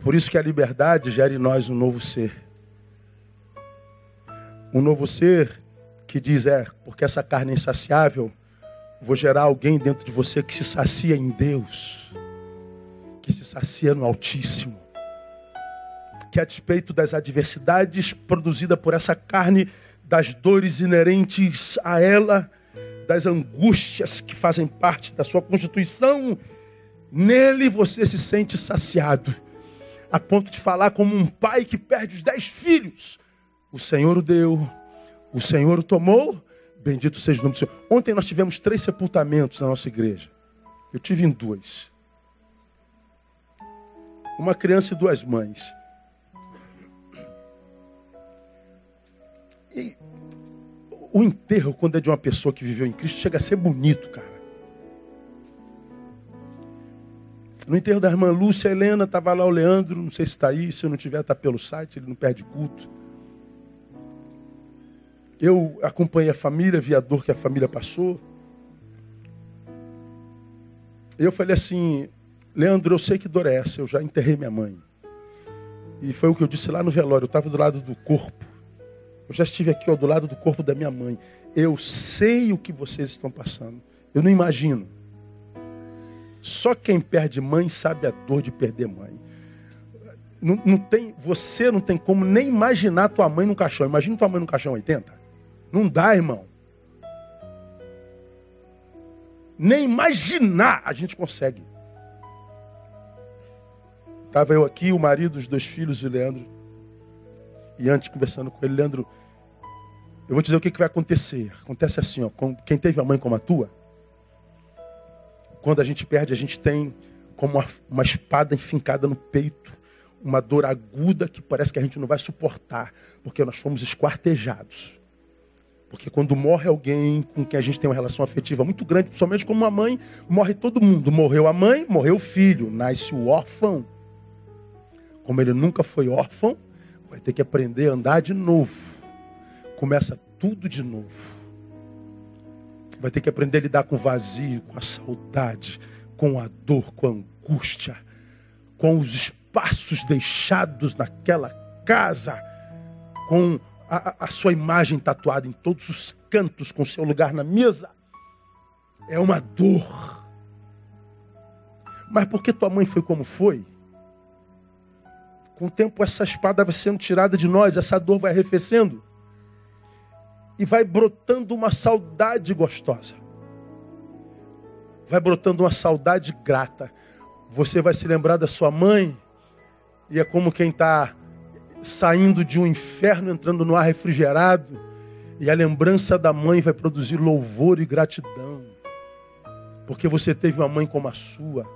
Por isso que a liberdade gera em nós um novo ser. Um novo ser que diz, é, porque essa carne é insaciável, vou gerar alguém dentro de você que se sacia em Deus, que se sacia no Altíssimo. Que a despeito das adversidades produzidas por essa carne, das dores inerentes a ela, das angústias que fazem parte da sua constituição, Nele você se sente saciado, a ponto de falar como um pai que perde os dez filhos. O Senhor o deu, o Senhor o tomou, bendito seja o nome do Senhor. Ontem nós tivemos três sepultamentos na nossa igreja. Eu tive em dois. Uma criança e duas mães. E o enterro, quando é de uma pessoa que viveu em Cristo, chega a ser bonito, cara. No enterro da irmã Lúcia Helena, estava lá o Leandro, não sei se está aí, se não tiver, está pelo site, ele não perde culto. Eu acompanhei a família, vi a dor que a família passou. Eu falei assim, Leandro, eu sei que dor é essa, eu já enterrei minha mãe. E foi o que eu disse lá no velório, eu estava do lado do corpo. Eu já estive aqui ó, do lado do corpo da minha mãe. Eu sei o que vocês estão passando. Eu não imagino. Só quem perde mãe sabe a dor de perder mãe. Não, não, tem, você não tem como nem imaginar tua mãe num caixão. Imagina tua mãe num caixão 80. Não dá, irmão. Nem imaginar a gente consegue. Estava eu aqui, o marido, os dois filhos o Leandro. E antes conversando com ele, Leandro, eu vou te dizer o que, que vai acontecer. Acontece assim, ó, quem teve a mãe como a tua, quando a gente perde, a gente tem como uma, uma espada enfincada no peito, uma dor aguda que parece que a gente não vai suportar, porque nós fomos esquartejados. Porque quando morre alguém com quem a gente tem uma relação afetiva muito grande, principalmente como uma mãe, morre todo mundo. Morreu a mãe, morreu o filho, nasce o órfão. Como ele nunca foi órfão, vai ter que aprender a andar de novo. Começa tudo de novo vai ter que aprender a lidar com o vazio, com a saudade, com a dor, com a angústia, com os espaços deixados naquela casa, com a, a sua imagem tatuada em todos os cantos, com seu lugar na mesa. É uma dor. Mas porque tua mãe foi como foi? Com o tempo essa espada vai sendo tirada de nós, essa dor vai arrefecendo e vai brotando uma saudade gostosa. Vai brotando uma saudade grata. Você vai se lembrar da sua mãe e é como quem está saindo de um inferno, entrando no ar refrigerado. E a lembrança da mãe vai produzir louvor e gratidão. Porque você teve uma mãe como a sua.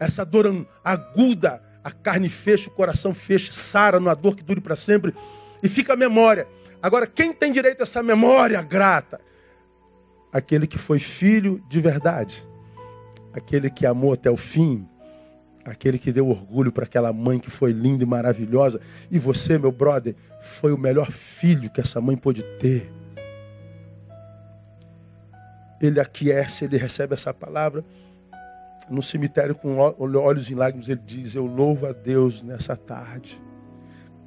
Essa dor aguda, a carne fecha, o coração fecha, sara numa dor que dure para sempre. E fica a memória. Agora, quem tem direito a essa memória grata? Aquele que foi filho de verdade, aquele que amou até o fim, aquele que deu orgulho para aquela mãe que foi linda e maravilhosa. E você, meu brother, foi o melhor filho que essa mãe pôde ter. Ele aquece, ele recebe essa palavra. No cemitério, com olhos em lágrimas, ele diz: Eu louvo a Deus nessa tarde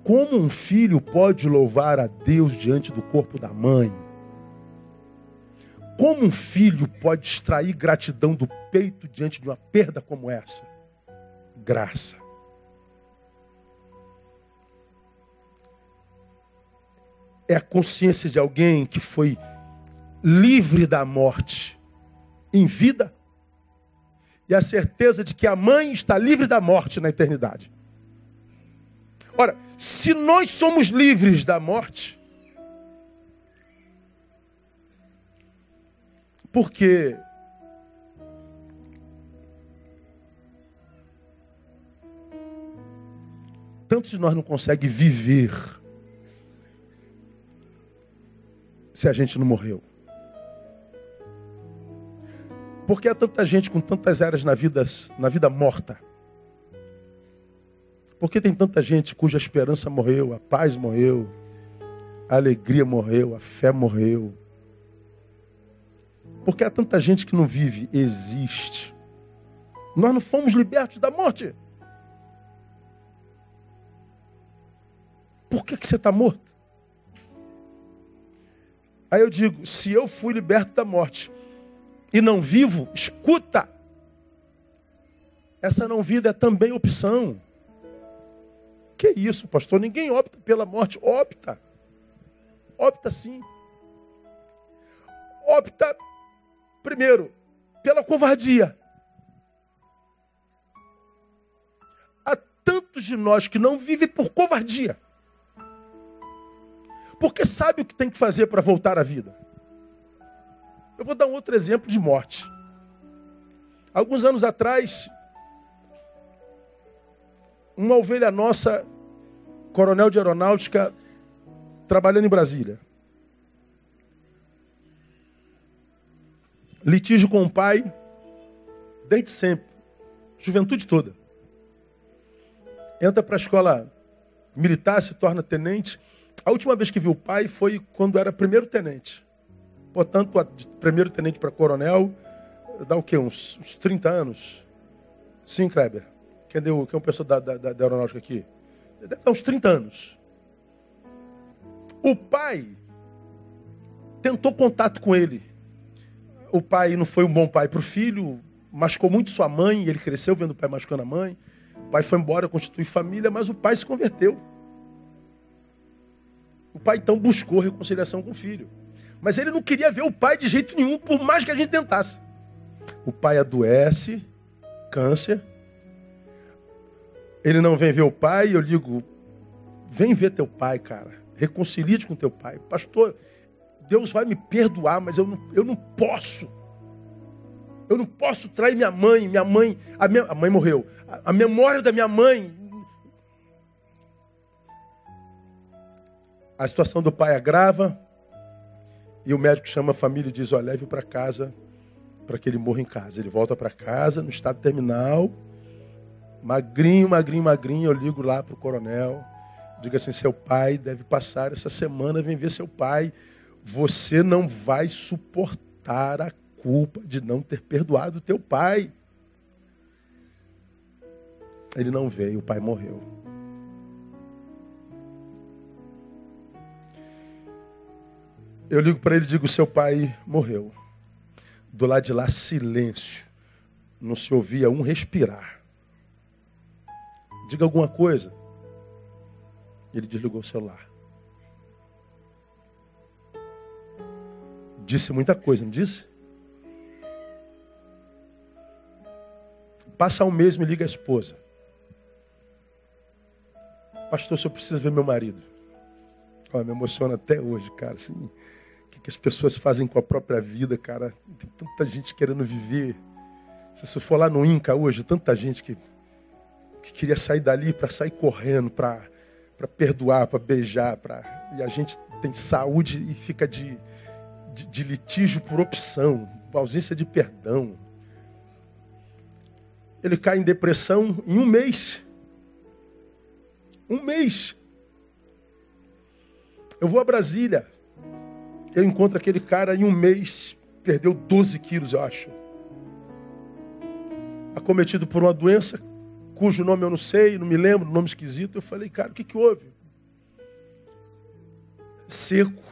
como um filho pode louvar a Deus diante do corpo da mãe? Como um filho pode extrair gratidão do peito diante de uma perda como essa? Graça. é a consciência de alguém que foi livre da morte em vida e a certeza de que a mãe está livre da morte na eternidade. Ora, se nós somos livres da morte, porque tantos de nós não conseguem viver se a gente não morreu? Por que há tanta gente com tantas eras na vida, na vida morta? Por que tem tanta gente cuja esperança morreu, a paz morreu, a alegria morreu, a fé morreu? Por que há tanta gente que não vive? Existe. Nós não fomos libertos da morte. Por que, que você está morto? Aí eu digo: se eu fui liberto da morte e não vivo, escuta. Essa não vida é também opção. Que isso, pastor? Ninguém opta pela morte. Opta. Opta sim. Opta, primeiro, pela covardia. Há tantos de nós que não vivem por covardia porque sabe o que tem que fazer para voltar à vida. Eu vou dar um outro exemplo de morte. Alguns anos atrás, uma ovelha nossa, coronel de aeronáutica, trabalhando em Brasília. Litígio com o pai, desde sempre, juventude toda. Entra para a escola militar, se torna tenente. A última vez que vi o pai foi quando era primeiro tenente. Portanto, de primeiro tenente para coronel, dá o quê? Uns, uns 30 anos? Sim, Kleber. Quem, é o pessoal da, da, da aeronáutica aqui? Deve dar uns 30 anos. O pai tentou contato com ele. O pai não foi um bom pai para o filho, machucou muito sua mãe, ele cresceu vendo o pai machucando a mãe. O pai foi embora, constitui família, mas o pai se converteu. O pai então buscou reconciliação com o filho. Mas ele não queria ver o pai de jeito nenhum, por mais que a gente tentasse. O pai adoece, câncer. Ele não vem ver o pai, eu digo: vem ver teu pai, cara. Reconcilie-te com teu pai. Pastor, Deus vai me perdoar, mas eu não, eu não posso. Eu não posso trair minha mãe. Minha mãe, a, minha, a mãe morreu. A, a memória da minha mãe A situação do pai agrava e o médico chama a família e diz: Olha, leve para casa para que ele morra em casa. Ele volta para casa no estado terminal, magrinho, magrinho, magrinho. Eu ligo lá para o coronel, digo assim: Seu pai deve passar essa semana, vem ver seu pai. Você não vai suportar a culpa de não ter perdoado teu pai. Ele não veio, o pai morreu. Eu ligo para ele e digo: seu pai morreu. Do lado de lá, silêncio. Não se ouvia um respirar. Diga alguma coisa. Ele desligou o celular. Disse muita coisa, não disse? Passa um mês, me liga a esposa. Pastor, eu preciso ver meu marido. Oh, me emociona até hoje, cara. Assim, o que as pessoas fazem com a própria vida, cara. Tem tanta gente querendo viver. Se você for lá no Inca hoje, tanta gente que, que queria sair dali para sair correndo, para perdoar, para beijar. Pra... E a gente tem saúde e fica de, de, de litígio por opção, ausência de perdão. Ele cai em depressão em um mês. Um mês. Eu vou a Brasília eu encontro aquele cara em um mês, perdeu 12 quilos, eu acho. Acometido por uma doença cujo nome eu não sei, não me lembro, nome esquisito. Eu falei, cara, o que, que houve? Seco.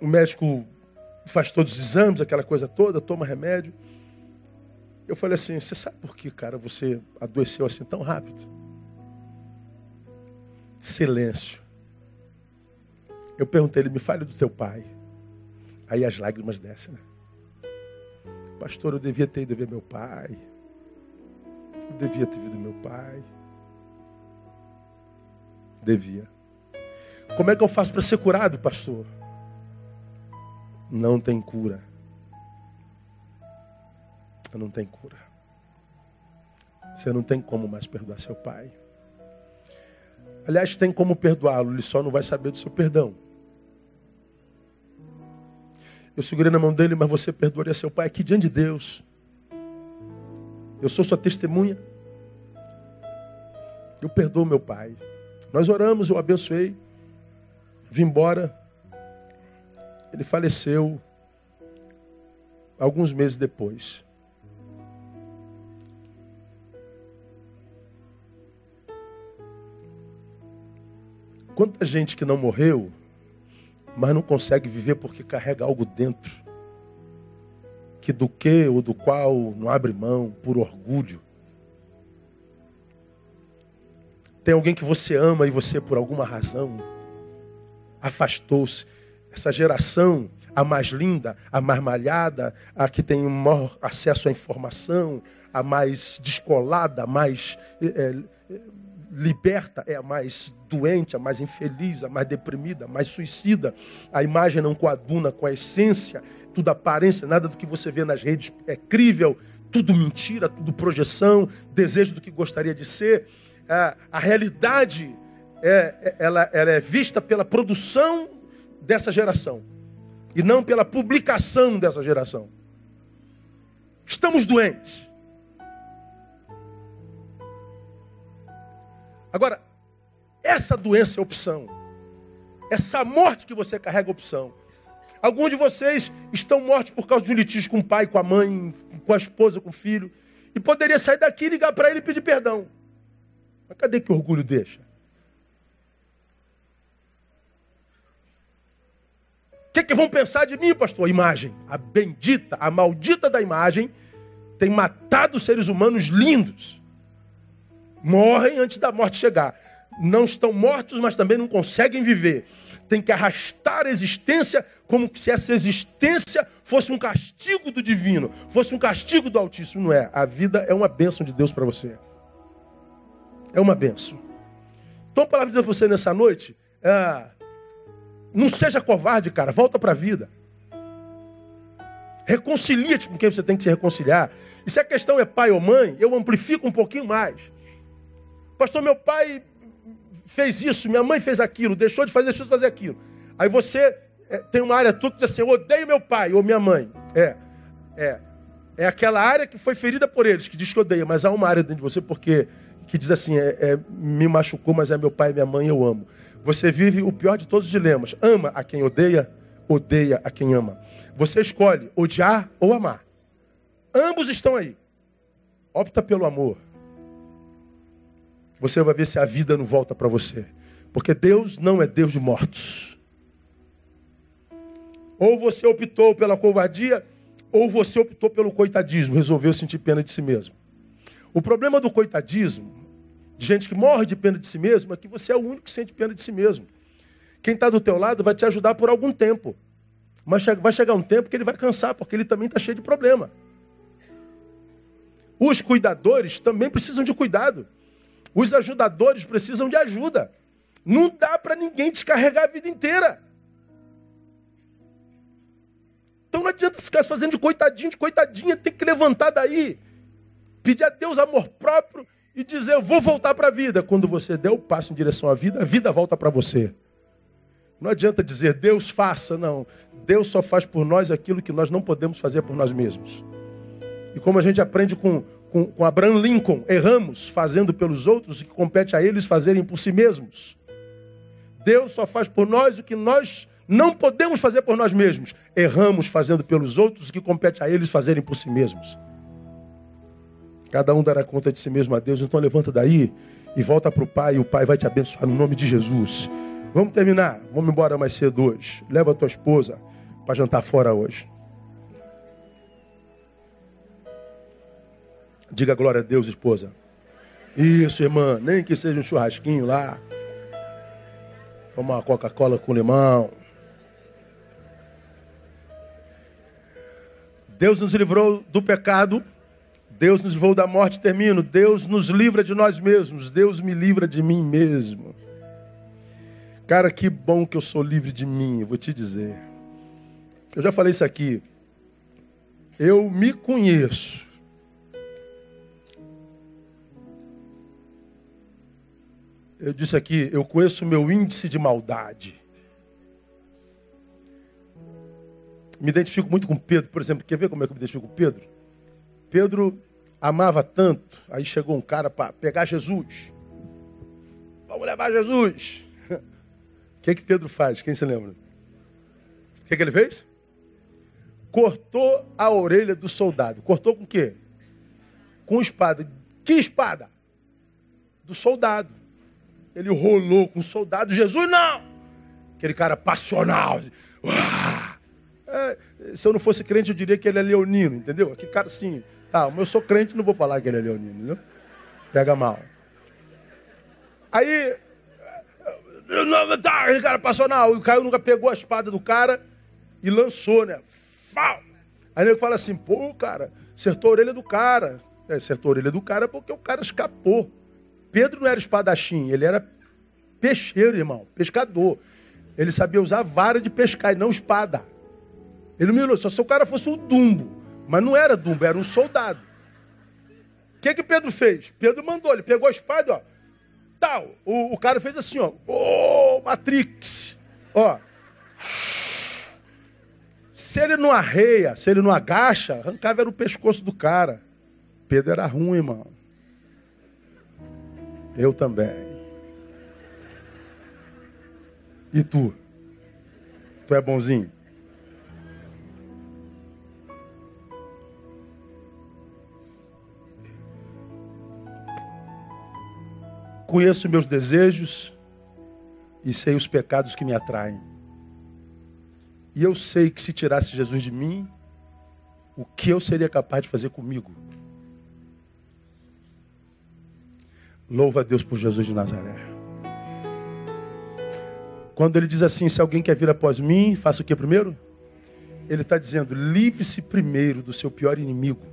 O médico faz todos os exames, aquela coisa toda, toma remédio. Eu falei assim: você sabe por que, cara, você adoeceu assim tão rápido? Silêncio. Eu perguntei, ele me fale do teu pai. Aí as lágrimas descem, né? Pastor, eu devia ter ido ver meu pai. Eu devia ter visto meu pai. Devia. Como é que eu faço para ser curado, pastor? Não tem cura. Não tem cura. Você não tem como mais perdoar seu pai. Aliás, tem como perdoá-lo, ele só não vai saber do seu perdão. Eu segurei na mão dele, mas você perdoaria seu pai aqui diante de Deus. Eu sou sua testemunha. Eu perdoo meu pai. Nós oramos, eu abençoei. Vim embora. Ele faleceu alguns meses depois. Quanta gente que não morreu, mas não consegue viver porque carrega algo dentro, que do que ou do qual não abre mão por orgulho. Tem alguém que você ama e você, por alguma razão, afastou-se. Essa geração, a mais linda, a mais malhada, a que tem maior acesso à informação, a mais descolada, a mais é, liberta é a mais doente, a mais infeliz, a mais deprimida, a mais suicida. A imagem não coaduna com a essência, tudo aparência, nada do que você vê nas redes é crível, tudo mentira, tudo projeção, desejo do que gostaria de ser. É, a realidade é, é, ela, ela é vista pela produção dessa geração e não pela publicação dessa geração. Estamos doentes. Agora, essa doença é opção. Essa morte que você carrega é opção. Alguns de vocês estão mortos por causa de um litígio com o pai, com a mãe, com a esposa, com o filho. E poderia sair daqui, ligar para ele e pedir perdão. Mas cadê que orgulho deixa? O que, que vão pensar de mim, pastor? A imagem. A bendita, a maldita da imagem tem matado seres humanos lindos morrem antes da morte chegar. Não estão mortos, mas também não conseguem viver. Tem que arrastar a existência como se essa existência fosse um castigo do divino, fosse um castigo do Altíssimo. Não é. A vida é uma bênção de Deus para você. É uma bênção. Então, a palavra de Deus para você nessa noite é, não seja covarde, cara. Volta para a vida. Reconcilia-te com quem você tem que se reconciliar. E se a questão é pai ou mãe, eu amplifico um pouquinho mais. Pastor, meu pai fez isso, minha mãe fez aquilo, deixou de fazer, de fazer aquilo. Aí você é, tem uma área tua que diz assim: eu odeio meu pai ou minha mãe. É, é. É aquela área que foi ferida por eles, que diz que odeia, mas há uma área dentro de você porque que diz assim: é, é, me machucou, mas é meu pai e minha mãe, eu amo. Você vive o pior de todos os dilemas: ama a quem odeia, odeia a quem ama. Você escolhe odiar ou amar. Ambos estão aí. Opta pelo amor você vai ver se a vida não volta para você. Porque Deus não é Deus de mortos. Ou você optou pela covardia, ou você optou pelo coitadismo, resolveu sentir pena de si mesmo. O problema do coitadismo, de gente que morre de pena de si mesmo, é que você é o único que sente pena de si mesmo. Quem está do teu lado vai te ajudar por algum tempo. Mas vai chegar um tempo que ele vai cansar, porque ele também está cheio de problema. Os cuidadores também precisam de cuidado. Os ajudadores precisam de ajuda. Não dá para ninguém descarregar a vida inteira. Então não adianta ficar se fazendo de coitadinho, de coitadinha, tem que levantar daí. Pedir a Deus amor próprio e dizer, eu vou voltar para a vida. Quando você der o passo em direção à vida, a vida volta para você. Não adianta dizer, Deus faça, não. Deus só faz por nós aquilo que nós não podemos fazer por nós mesmos. E como a gente aprende com, com, com Abraham Lincoln, erramos fazendo pelos outros o que compete a eles fazerem por si mesmos. Deus só faz por nós o que nós não podemos fazer por nós mesmos. Erramos fazendo pelos outros o que compete a eles fazerem por si mesmos. Cada um dará conta de si mesmo a Deus. Então levanta daí e volta para o Pai, e o Pai vai te abençoar no nome de Jesus. Vamos terminar. Vamos embora mais cedo hoje. Leva a tua esposa para jantar fora hoje. Diga glória a Deus, esposa. Isso, irmã. Nem que seja um churrasquinho lá. Tomar uma Coca-Cola com limão. Deus nos livrou do pecado. Deus nos livrou da morte, termino. Deus nos livra de nós mesmos. Deus me livra de mim mesmo. Cara, que bom que eu sou livre de mim, eu vou te dizer. Eu já falei isso aqui. Eu me conheço. Eu disse aqui, eu conheço o meu índice de maldade. Me identifico muito com Pedro, por exemplo. Quer ver como é que eu me identifico com Pedro? Pedro amava tanto, aí chegou um cara para pegar Jesus. Vamos levar Jesus. O que, que Pedro faz? Quem se lembra? O que, que ele fez? Cortou a orelha do soldado. Cortou com o quê? Com espada. Que espada? Do soldado. Ele rolou com o soldado. Jesus, não! Aquele cara passional. É, se eu não fosse crente, eu diria que ele é leonino, entendeu? Aquele cara assim. Tá, mas eu sou crente, não vou falar que ele é leonino, entendeu? Pega mal. Aí Tá, o cara passou na o Caio nunca pegou a espada do cara e lançou, né? Fau! Aí ele fala assim, pô, cara, acertou a orelha do cara. É, acertou a orelha do cara porque o cara escapou. Pedro não era espadachim, ele era peixeiro, irmão, pescador. Ele sabia usar vara de pescar e não espada. Ele me só se o cara fosse um dumbo. Mas não era dumbo, era um soldado. O que, que Pedro fez? Pedro mandou, ele pegou a espada, ó, tal. O, o cara fez assim, ó. Oh, Matrix. Ó. Se ele não arreia, se ele não agacha, arrancava era o pescoço do cara. Pedro era ruim, irmão. Eu também. E tu? Tu é bonzinho? Conheço meus desejos e sei os pecados que me atraem. E eu sei que se tirasse Jesus de mim, o que eu seria capaz de fazer comigo? Louva a Deus por Jesus de Nazaré. Quando ele diz assim: se alguém quer vir após mim, faça o que primeiro? Ele está dizendo: livre-se primeiro do seu pior inimigo,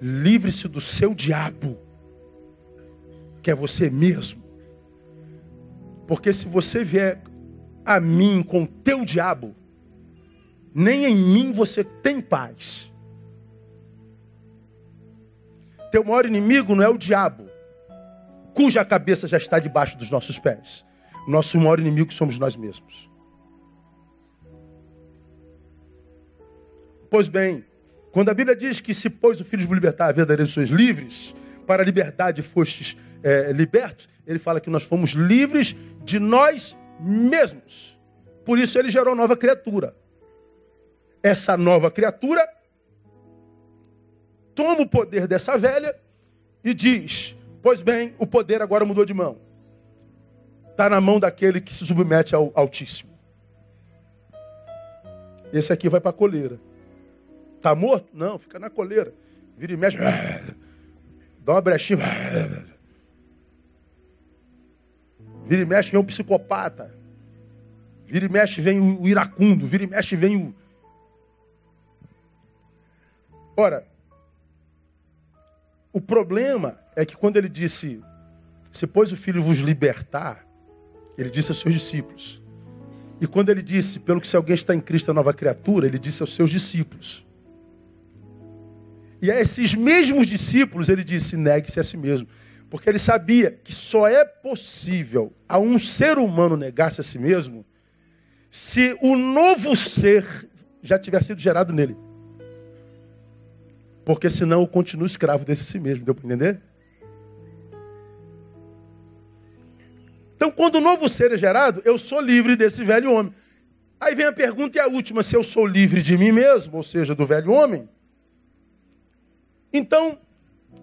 livre-se do seu diabo que é você mesmo. Porque se você vier a mim com teu diabo, nem em mim você tem paz. Teu maior inimigo não é o diabo, cuja cabeça já está debaixo dos nossos pés. Nosso maior inimigo somos nós mesmos. Pois bem, quando a Bíblia diz que se pôs o Filho de libertar, verdadeiros sois livres, para a liberdade fostes é, libertos, ele fala que nós fomos livres de nós mesmos. Por isso ele gerou nova criatura. Essa nova criatura toma o poder dessa velha e diz: Pois bem, o poder agora mudou de mão. Está na mão daquele que se submete ao Altíssimo. Esse aqui vai para a coleira. Está morto? Não, fica na coleira. Vira e mexe. Dá uma brechinha. Vira e mexe vem um psicopata. Vira e mexe vem o iracundo. Vira e mexe vem o. Ora, o problema é que quando ele disse, se pôs o filho vos libertar, ele disse aos seus discípulos. E quando ele disse, pelo que se alguém está em Cristo, a nova criatura, ele disse aos seus discípulos. E a esses mesmos discípulos ele disse, negue-se a si mesmo. Porque ele sabia que só é possível a um ser humano negar-se a si mesmo se o novo ser já tiver sido gerado nele. Porque senão eu continuo escravo desse si mesmo. Deu para entender? Então, quando o novo ser é gerado, eu sou livre desse velho homem. Aí vem a pergunta e a última: se eu sou livre de mim mesmo, ou seja, do velho homem, então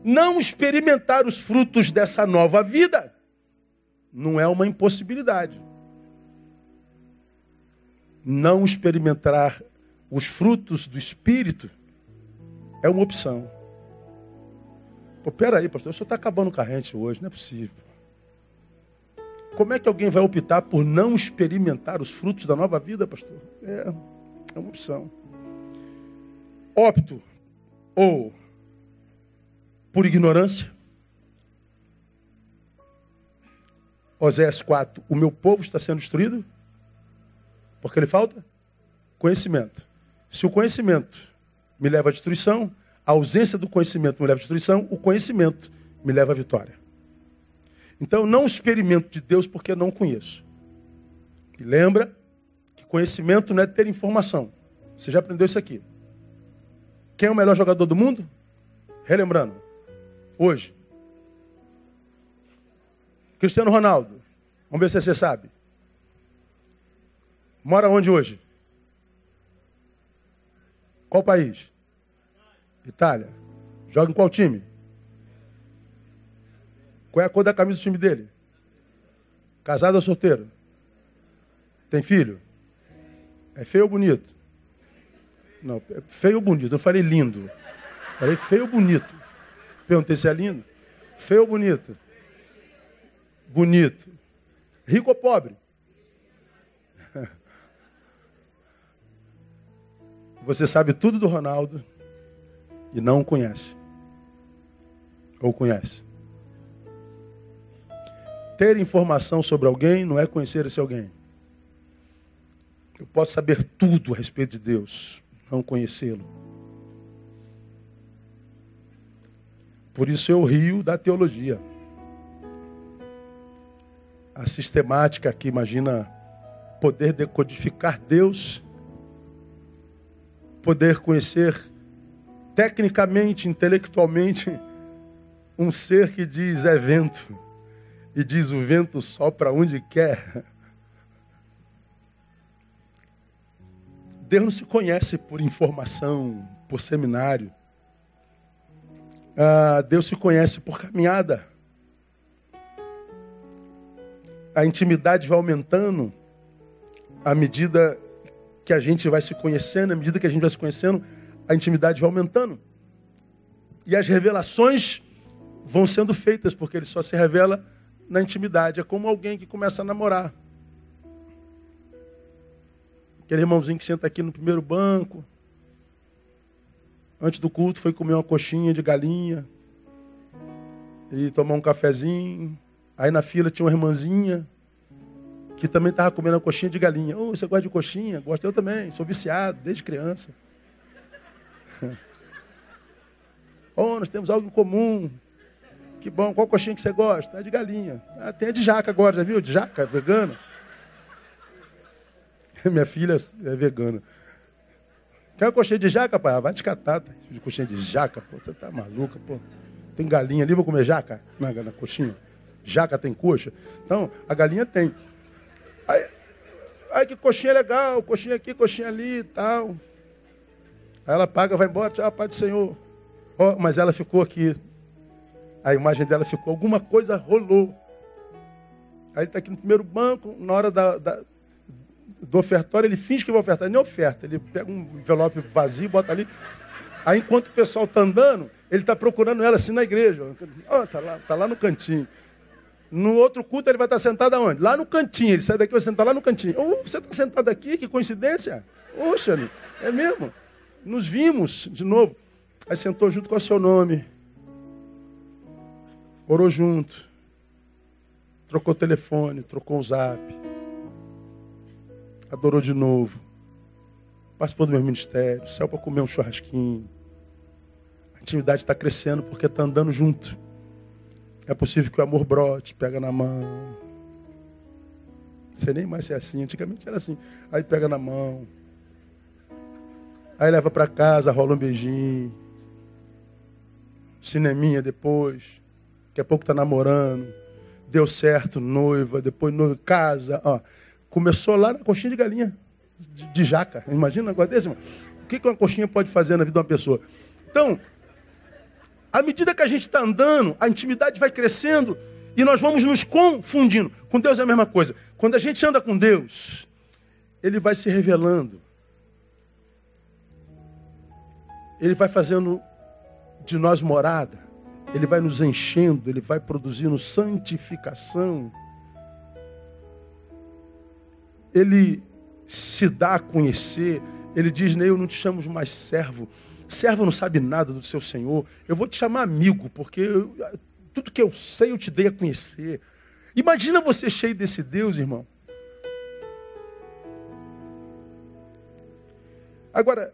não experimentar os frutos dessa nova vida não é uma impossibilidade. Não experimentar os frutos do Espírito é uma opção. Pô, peraí, pastor, o senhor está acabando com a hoje, não é possível. Como é que alguém vai optar por não experimentar os frutos da nova vida, pastor? É, é uma opção. Opto ou por ignorância. Oséias 4, o meu povo está sendo destruído porque ele falta conhecimento. Se o conhecimento me leva à destruição, a ausência do conhecimento me leva à destruição, o conhecimento me leva à vitória. Então, não experimento de Deus porque não conheço. E lembra que conhecimento não é ter informação. Você já aprendeu isso aqui. Quem é o melhor jogador do mundo? Relembrando. Hoje. Cristiano Ronaldo. Vamos ver se você sabe. Mora onde hoje? Qual país? Itália. Joga em qual time? Qual é a cor da camisa do time dele? Casado ou solteiro? Tem filho? É feio ou bonito? Não, é feio ou bonito? Eu falei lindo. Falei feio ou bonito? Perguntei se é lindo. Feio ou bonito? Bonito. Rico ou pobre? Você sabe tudo do Ronaldo e não o conhece. Ou conhece. Ter informação sobre alguém não é conhecer esse alguém. Eu posso saber tudo a respeito de Deus, não conhecê-lo. Por isso eu rio da teologia. A sistemática que imagina poder decodificar Deus, poder conhecer tecnicamente, intelectualmente, um ser que diz é vento e diz o vento sopra onde quer. Deus não se conhece por informação, por seminário. Ah, Deus se conhece por caminhada. A intimidade vai aumentando à medida que a gente vai se conhecendo, à medida que a gente vai se conhecendo, a intimidade vai aumentando. E as revelações vão sendo feitas, porque ele só se revela na intimidade. É como alguém que começa a namorar. Aquele irmãozinho que senta aqui no primeiro banco. Antes do culto foi comer uma coxinha de galinha. E tomar um cafezinho. Aí na fila tinha uma irmãzinha que também estava comendo uma coxinha de galinha. Oh, você gosta de coxinha? Gosto eu também, sou viciado desde criança. oh, nós temos algo em comum. Que bom, qual coxinha que você gosta? É de galinha. Ah, tem a de jaca agora, já viu? De jaca, vegana. Minha filha é vegana. Quer uma coxinha de jaca, pai? Ah, vai te catar, tá? de coxinha de jaca, pô. Você tá maluca, pô. Tem galinha ali, vou comer jaca na, na coxinha. Jaca tem coxa. Então, a galinha tem. Aí, aí que coxinha legal, coxinha aqui, coxinha ali e tal. Aí ela paga, vai embora, tchau, pai do Senhor. Oh, mas ela ficou aqui a imagem dela ficou, alguma coisa rolou. Aí ele está aqui no primeiro banco, na hora da, da, do ofertório, ele finge que vai ofertar. Ele nem oferta, ele pega um envelope vazio, bota ali. Aí enquanto o pessoal está andando, ele está procurando ela assim na igreja. Oh, tá, lá, tá lá no cantinho. No outro culto ele vai estar tá sentado aonde? Lá no cantinho. Ele sai daqui e vai sentar lá no cantinho. Oh, você está sentado aqui? Que coincidência. Oxa, é mesmo. Nos vimos de novo. Aí sentou junto com o seu nome. Orou junto. Trocou telefone, trocou o zap. Adorou de novo. Participou do meu ministério. Saiu para comer um churrasquinho. A intimidade está crescendo porque está andando junto. É possível que o amor brote, pega na mão. Sei nem mais é assim. Antigamente era assim. Aí pega na mão. Aí leva para casa, rola um beijinho. Cineminha depois. Daqui a pouco está namorando. Deu certo, noiva, depois noiva, casa. Ó. Começou lá na coxinha de galinha, de, de jaca. Imagina um negócio desse. O que, que uma coxinha pode fazer na vida de uma pessoa? Então, à medida que a gente está andando, a intimidade vai crescendo e nós vamos nos confundindo. Com Deus é a mesma coisa. Quando a gente anda com Deus, Ele vai se revelando. Ele vai fazendo de nós morada. Ele vai nos enchendo, ele vai produzindo santificação. ele se dá a conhecer. Ele diz: Eu não te chamo mais servo. Servo não sabe nada do seu senhor. Eu vou te chamar amigo, porque eu, tudo que eu sei eu te dei a conhecer. Imagina você cheio desse Deus, irmão. Agora,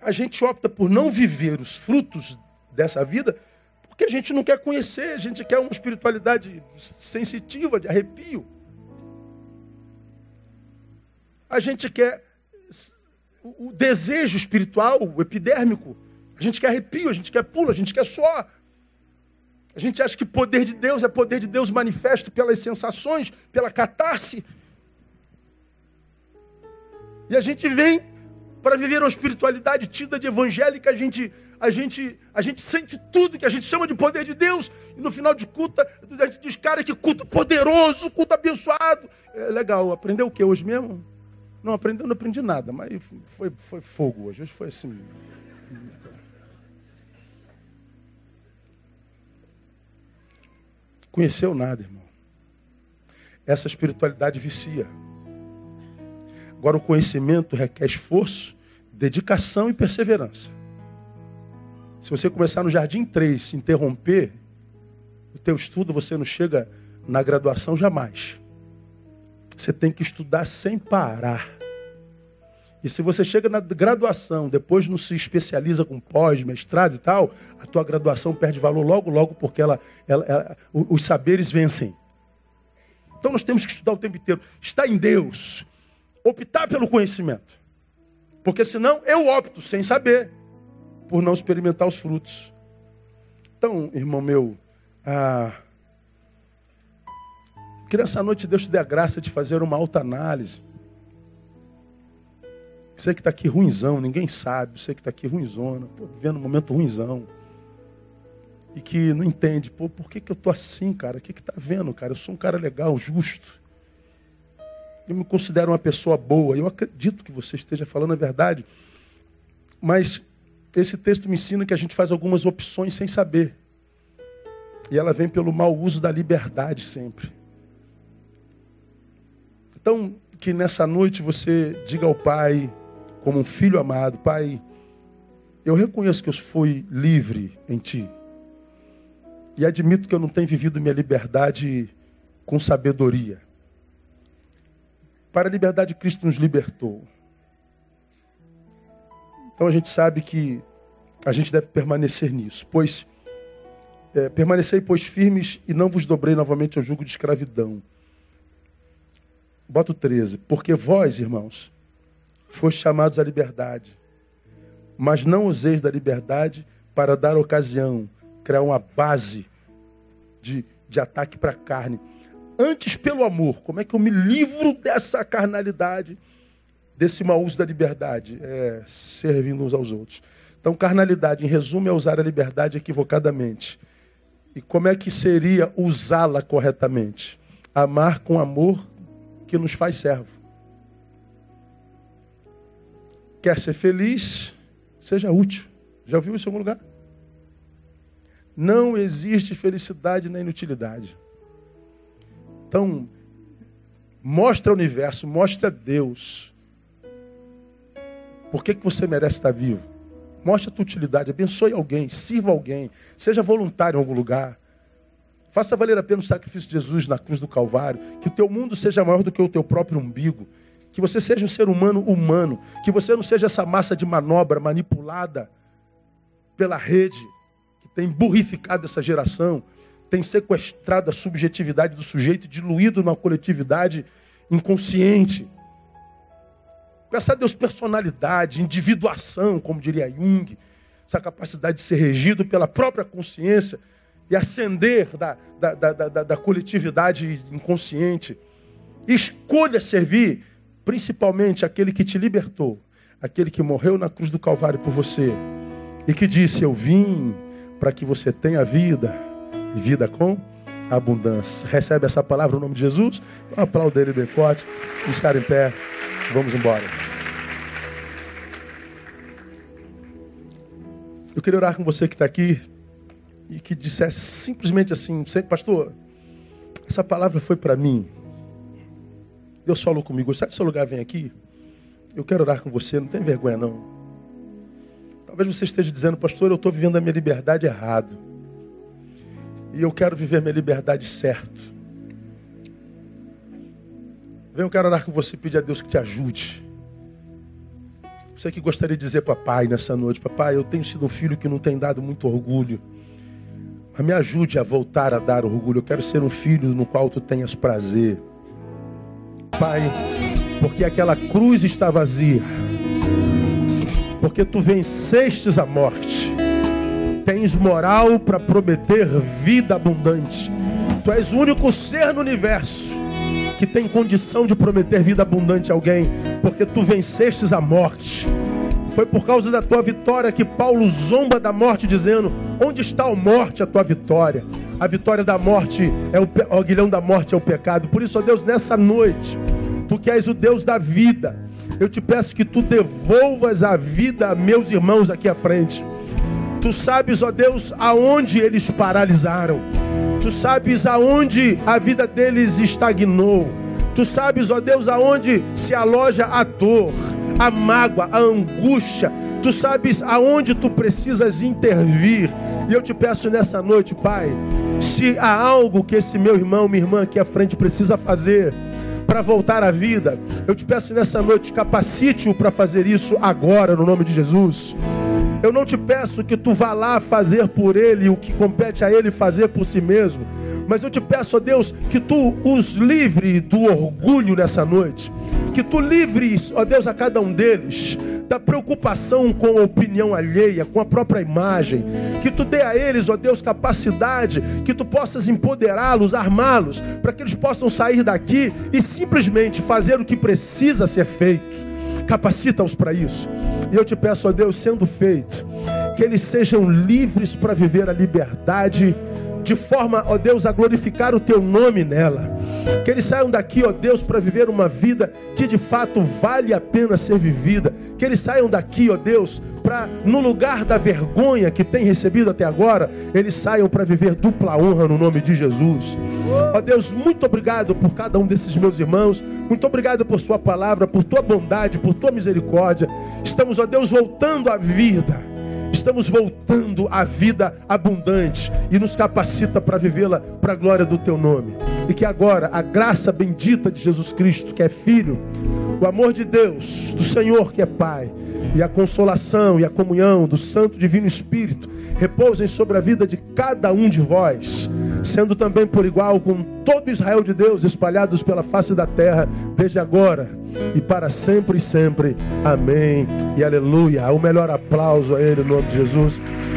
a gente opta por não viver os frutos dessa vida porque a gente não quer conhecer, a gente quer uma espiritualidade sensitiva, de arrepio. A gente quer o desejo espiritual, o epidérmico. A gente quer arrepio, a gente quer pulo, a gente quer suor. A gente acha que poder de Deus é poder de Deus manifesto pelas sensações, pela catarse. E a gente vem para viver uma espiritualidade tida de evangélica, a gente, a gente, a gente sente tudo que a gente chama de poder de Deus, e no final de culto, a gente diz, cara, que culto poderoso, culto abençoado. É legal, aprendeu o que hoje mesmo? Não, aprendeu, não aprendi nada, mas foi, foi fogo hoje, hoje foi assim. Conheceu nada, irmão. Essa espiritualidade vicia. Agora, o conhecimento requer esforço, dedicação e perseverança. Se você começar no Jardim 3, se interromper o teu estudo, você não chega na graduação jamais. Você tem que estudar sem parar. E se você chega na graduação, depois não se especializa com pós, mestrado e tal, a tua graduação perde valor logo, logo, porque ela, ela, ela os saberes vencem. Então nós temos que estudar o tempo inteiro. Está em Deus optar pelo conhecimento. Porque senão eu opto sem saber, por não experimentar os frutos. Então, irmão meu, ah, que nessa noite Deus te dê a graça de fazer uma alta análise. Você que está aqui ruinzão, ninguém sabe, você que está aqui ruinzona, pô, vivendo um momento ruinzão. E que não entende, pô, por que, que eu tô assim, cara? O que que tá vendo, cara? Eu sou um cara legal, justo. Eu me considero uma pessoa boa. Eu acredito que você esteja falando a verdade. Mas esse texto me ensina que a gente faz algumas opções sem saber. E ela vem pelo mau uso da liberdade sempre. Então, que nessa noite você diga ao Pai, como um filho amado, Pai, eu reconheço que eu fui livre em Ti. E admito que eu não tenho vivido minha liberdade com sabedoria. Para a liberdade, Cristo nos libertou. Então a gente sabe que a gente deve permanecer nisso. Pois, é, permanecei, pois, firmes e não vos dobrei novamente ao jugo de escravidão. Bota o 13. Porque vós, irmãos, foste chamados à liberdade, mas não useis da liberdade para dar ocasião, criar uma base de, de ataque para a carne Antes pelo amor. Como é que eu me livro dessa carnalidade, desse mau uso da liberdade? É servindo uns aos outros. Então, carnalidade, em resumo, é usar a liberdade equivocadamente. E como é que seria usá-la corretamente? Amar com amor que nos faz servo. Quer ser feliz? Seja útil. Já ouviu isso em algum lugar? Não existe felicidade na inutilidade. Então, mostra o universo, mostra Deus. Por que, que você merece estar vivo? Mostra a tua utilidade, abençoe alguém, sirva alguém, seja voluntário em algum lugar. Faça valer a pena o sacrifício de Jesus na cruz do Calvário. Que o teu mundo seja maior do que o teu próprio umbigo. Que você seja um ser humano humano. Que você não seja essa massa de manobra manipulada pela rede que tem burrificado essa geração tem sequestrado a subjetividade do sujeito, diluído numa coletividade inconsciente. Peça a Deus personalidade, individuação, como diria Jung, essa capacidade de ser regido pela própria consciência e ascender da, da, da, da, da coletividade inconsciente. escolha servir principalmente aquele que te libertou, aquele que morreu na cruz do Calvário por você e que disse: Eu vim para que você tenha vida vida com abundância. Recebe essa palavra no nome de Jesus? Então, aplauda ele bem forte. Vamos ficar em pé. Vamos embora. Eu queria orar com você que está aqui e que dissesse simplesmente assim: Pastor, essa palavra foi para mim. Deus falou comigo, sai do seu lugar, vem aqui. Eu quero orar com você, não tem vergonha não. Talvez você esteja dizendo, pastor, eu estou vivendo a minha liberdade errado. E eu quero viver minha liberdade certo. Vem, eu quero orar com você e pedir a Deus que te ajude. Você que gostaria de dizer, papai, nessa noite, papai, eu tenho sido um filho que não tem dado muito orgulho. Mas me ajude a voltar a dar orgulho. Eu quero ser um filho no qual tu tenhas prazer. Pai, porque aquela cruz está vazia. Porque tu vencestes a morte. Tens moral para prometer vida abundante. Tu és o único ser no universo que tem condição de prometer vida abundante a alguém, porque tu vencestes a morte. Foi por causa da tua vitória que Paulo zomba da morte, dizendo: Onde está a morte, a tua vitória? A vitória da morte é o, o aguilhão da morte é o pecado. Por isso, ó Deus, nessa noite, tu que és o Deus da vida, eu te peço que tu devolvas a vida a meus irmãos aqui à frente. Tu sabes, ó Deus, aonde eles paralisaram. Tu sabes aonde a vida deles estagnou. Tu sabes, ó Deus, aonde se aloja a dor a mágoa, a angústia. Tu sabes aonde tu precisas intervir. E eu te peço nessa noite, Pai, se há algo que esse meu irmão, minha irmã aqui à frente precisa fazer para voltar à vida, eu te peço nessa noite, capacite-o para fazer isso agora, no nome de Jesus. Eu não te peço que tu vá lá fazer por ele o que compete a ele fazer por si mesmo, mas eu te peço, ó Deus, que tu os livre do orgulho nessa noite que tu livres, ó Deus, a cada um deles da preocupação com a opinião alheia, com a própria imagem. Que tu dê a eles, ó Deus, capacidade, que tu possas empoderá-los, armá-los, para que eles possam sair daqui e simplesmente fazer o que precisa ser feito. Capacita-os para isso. E eu te peço, ó Deus, sendo feito, que eles sejam livres para viver a liberdade de forma, ó Deus, a glorificar o teu nome nela. Que eles saiam daqui, ó Deus, para viver uma vida que de fato vale a pena ser vivida. Que eles saiam daqui, ó Deus, para no lugar da vergonha que tem recebido até agora, eles saiam para viver dupla honra no nome de Jesus. Ó Deus, muito obrigado por cada um desses meus irmãos. Muito obrigado por sua palavra, por tua bondade, por tua misericórdia. Estamos, ó Deus, voltando à vida estamos voltando à vida abundante e nos capacita para vivê-la para a glória do teu nome. E que agora a graça bendita de Jesus Cristo, que é Filho, o amor de Deus, do Senhor, que é Pai, e a consolação e a comunhão do Santo Divino Espírito repousem sobre a vida de cada um de vós, sendo também por igual com todo Israel de Deus espalhados pela face da terra, desde agora e para sempre e sempre. Amém e aleluia. O melhor aplauso a Ele, em nome de Jesus.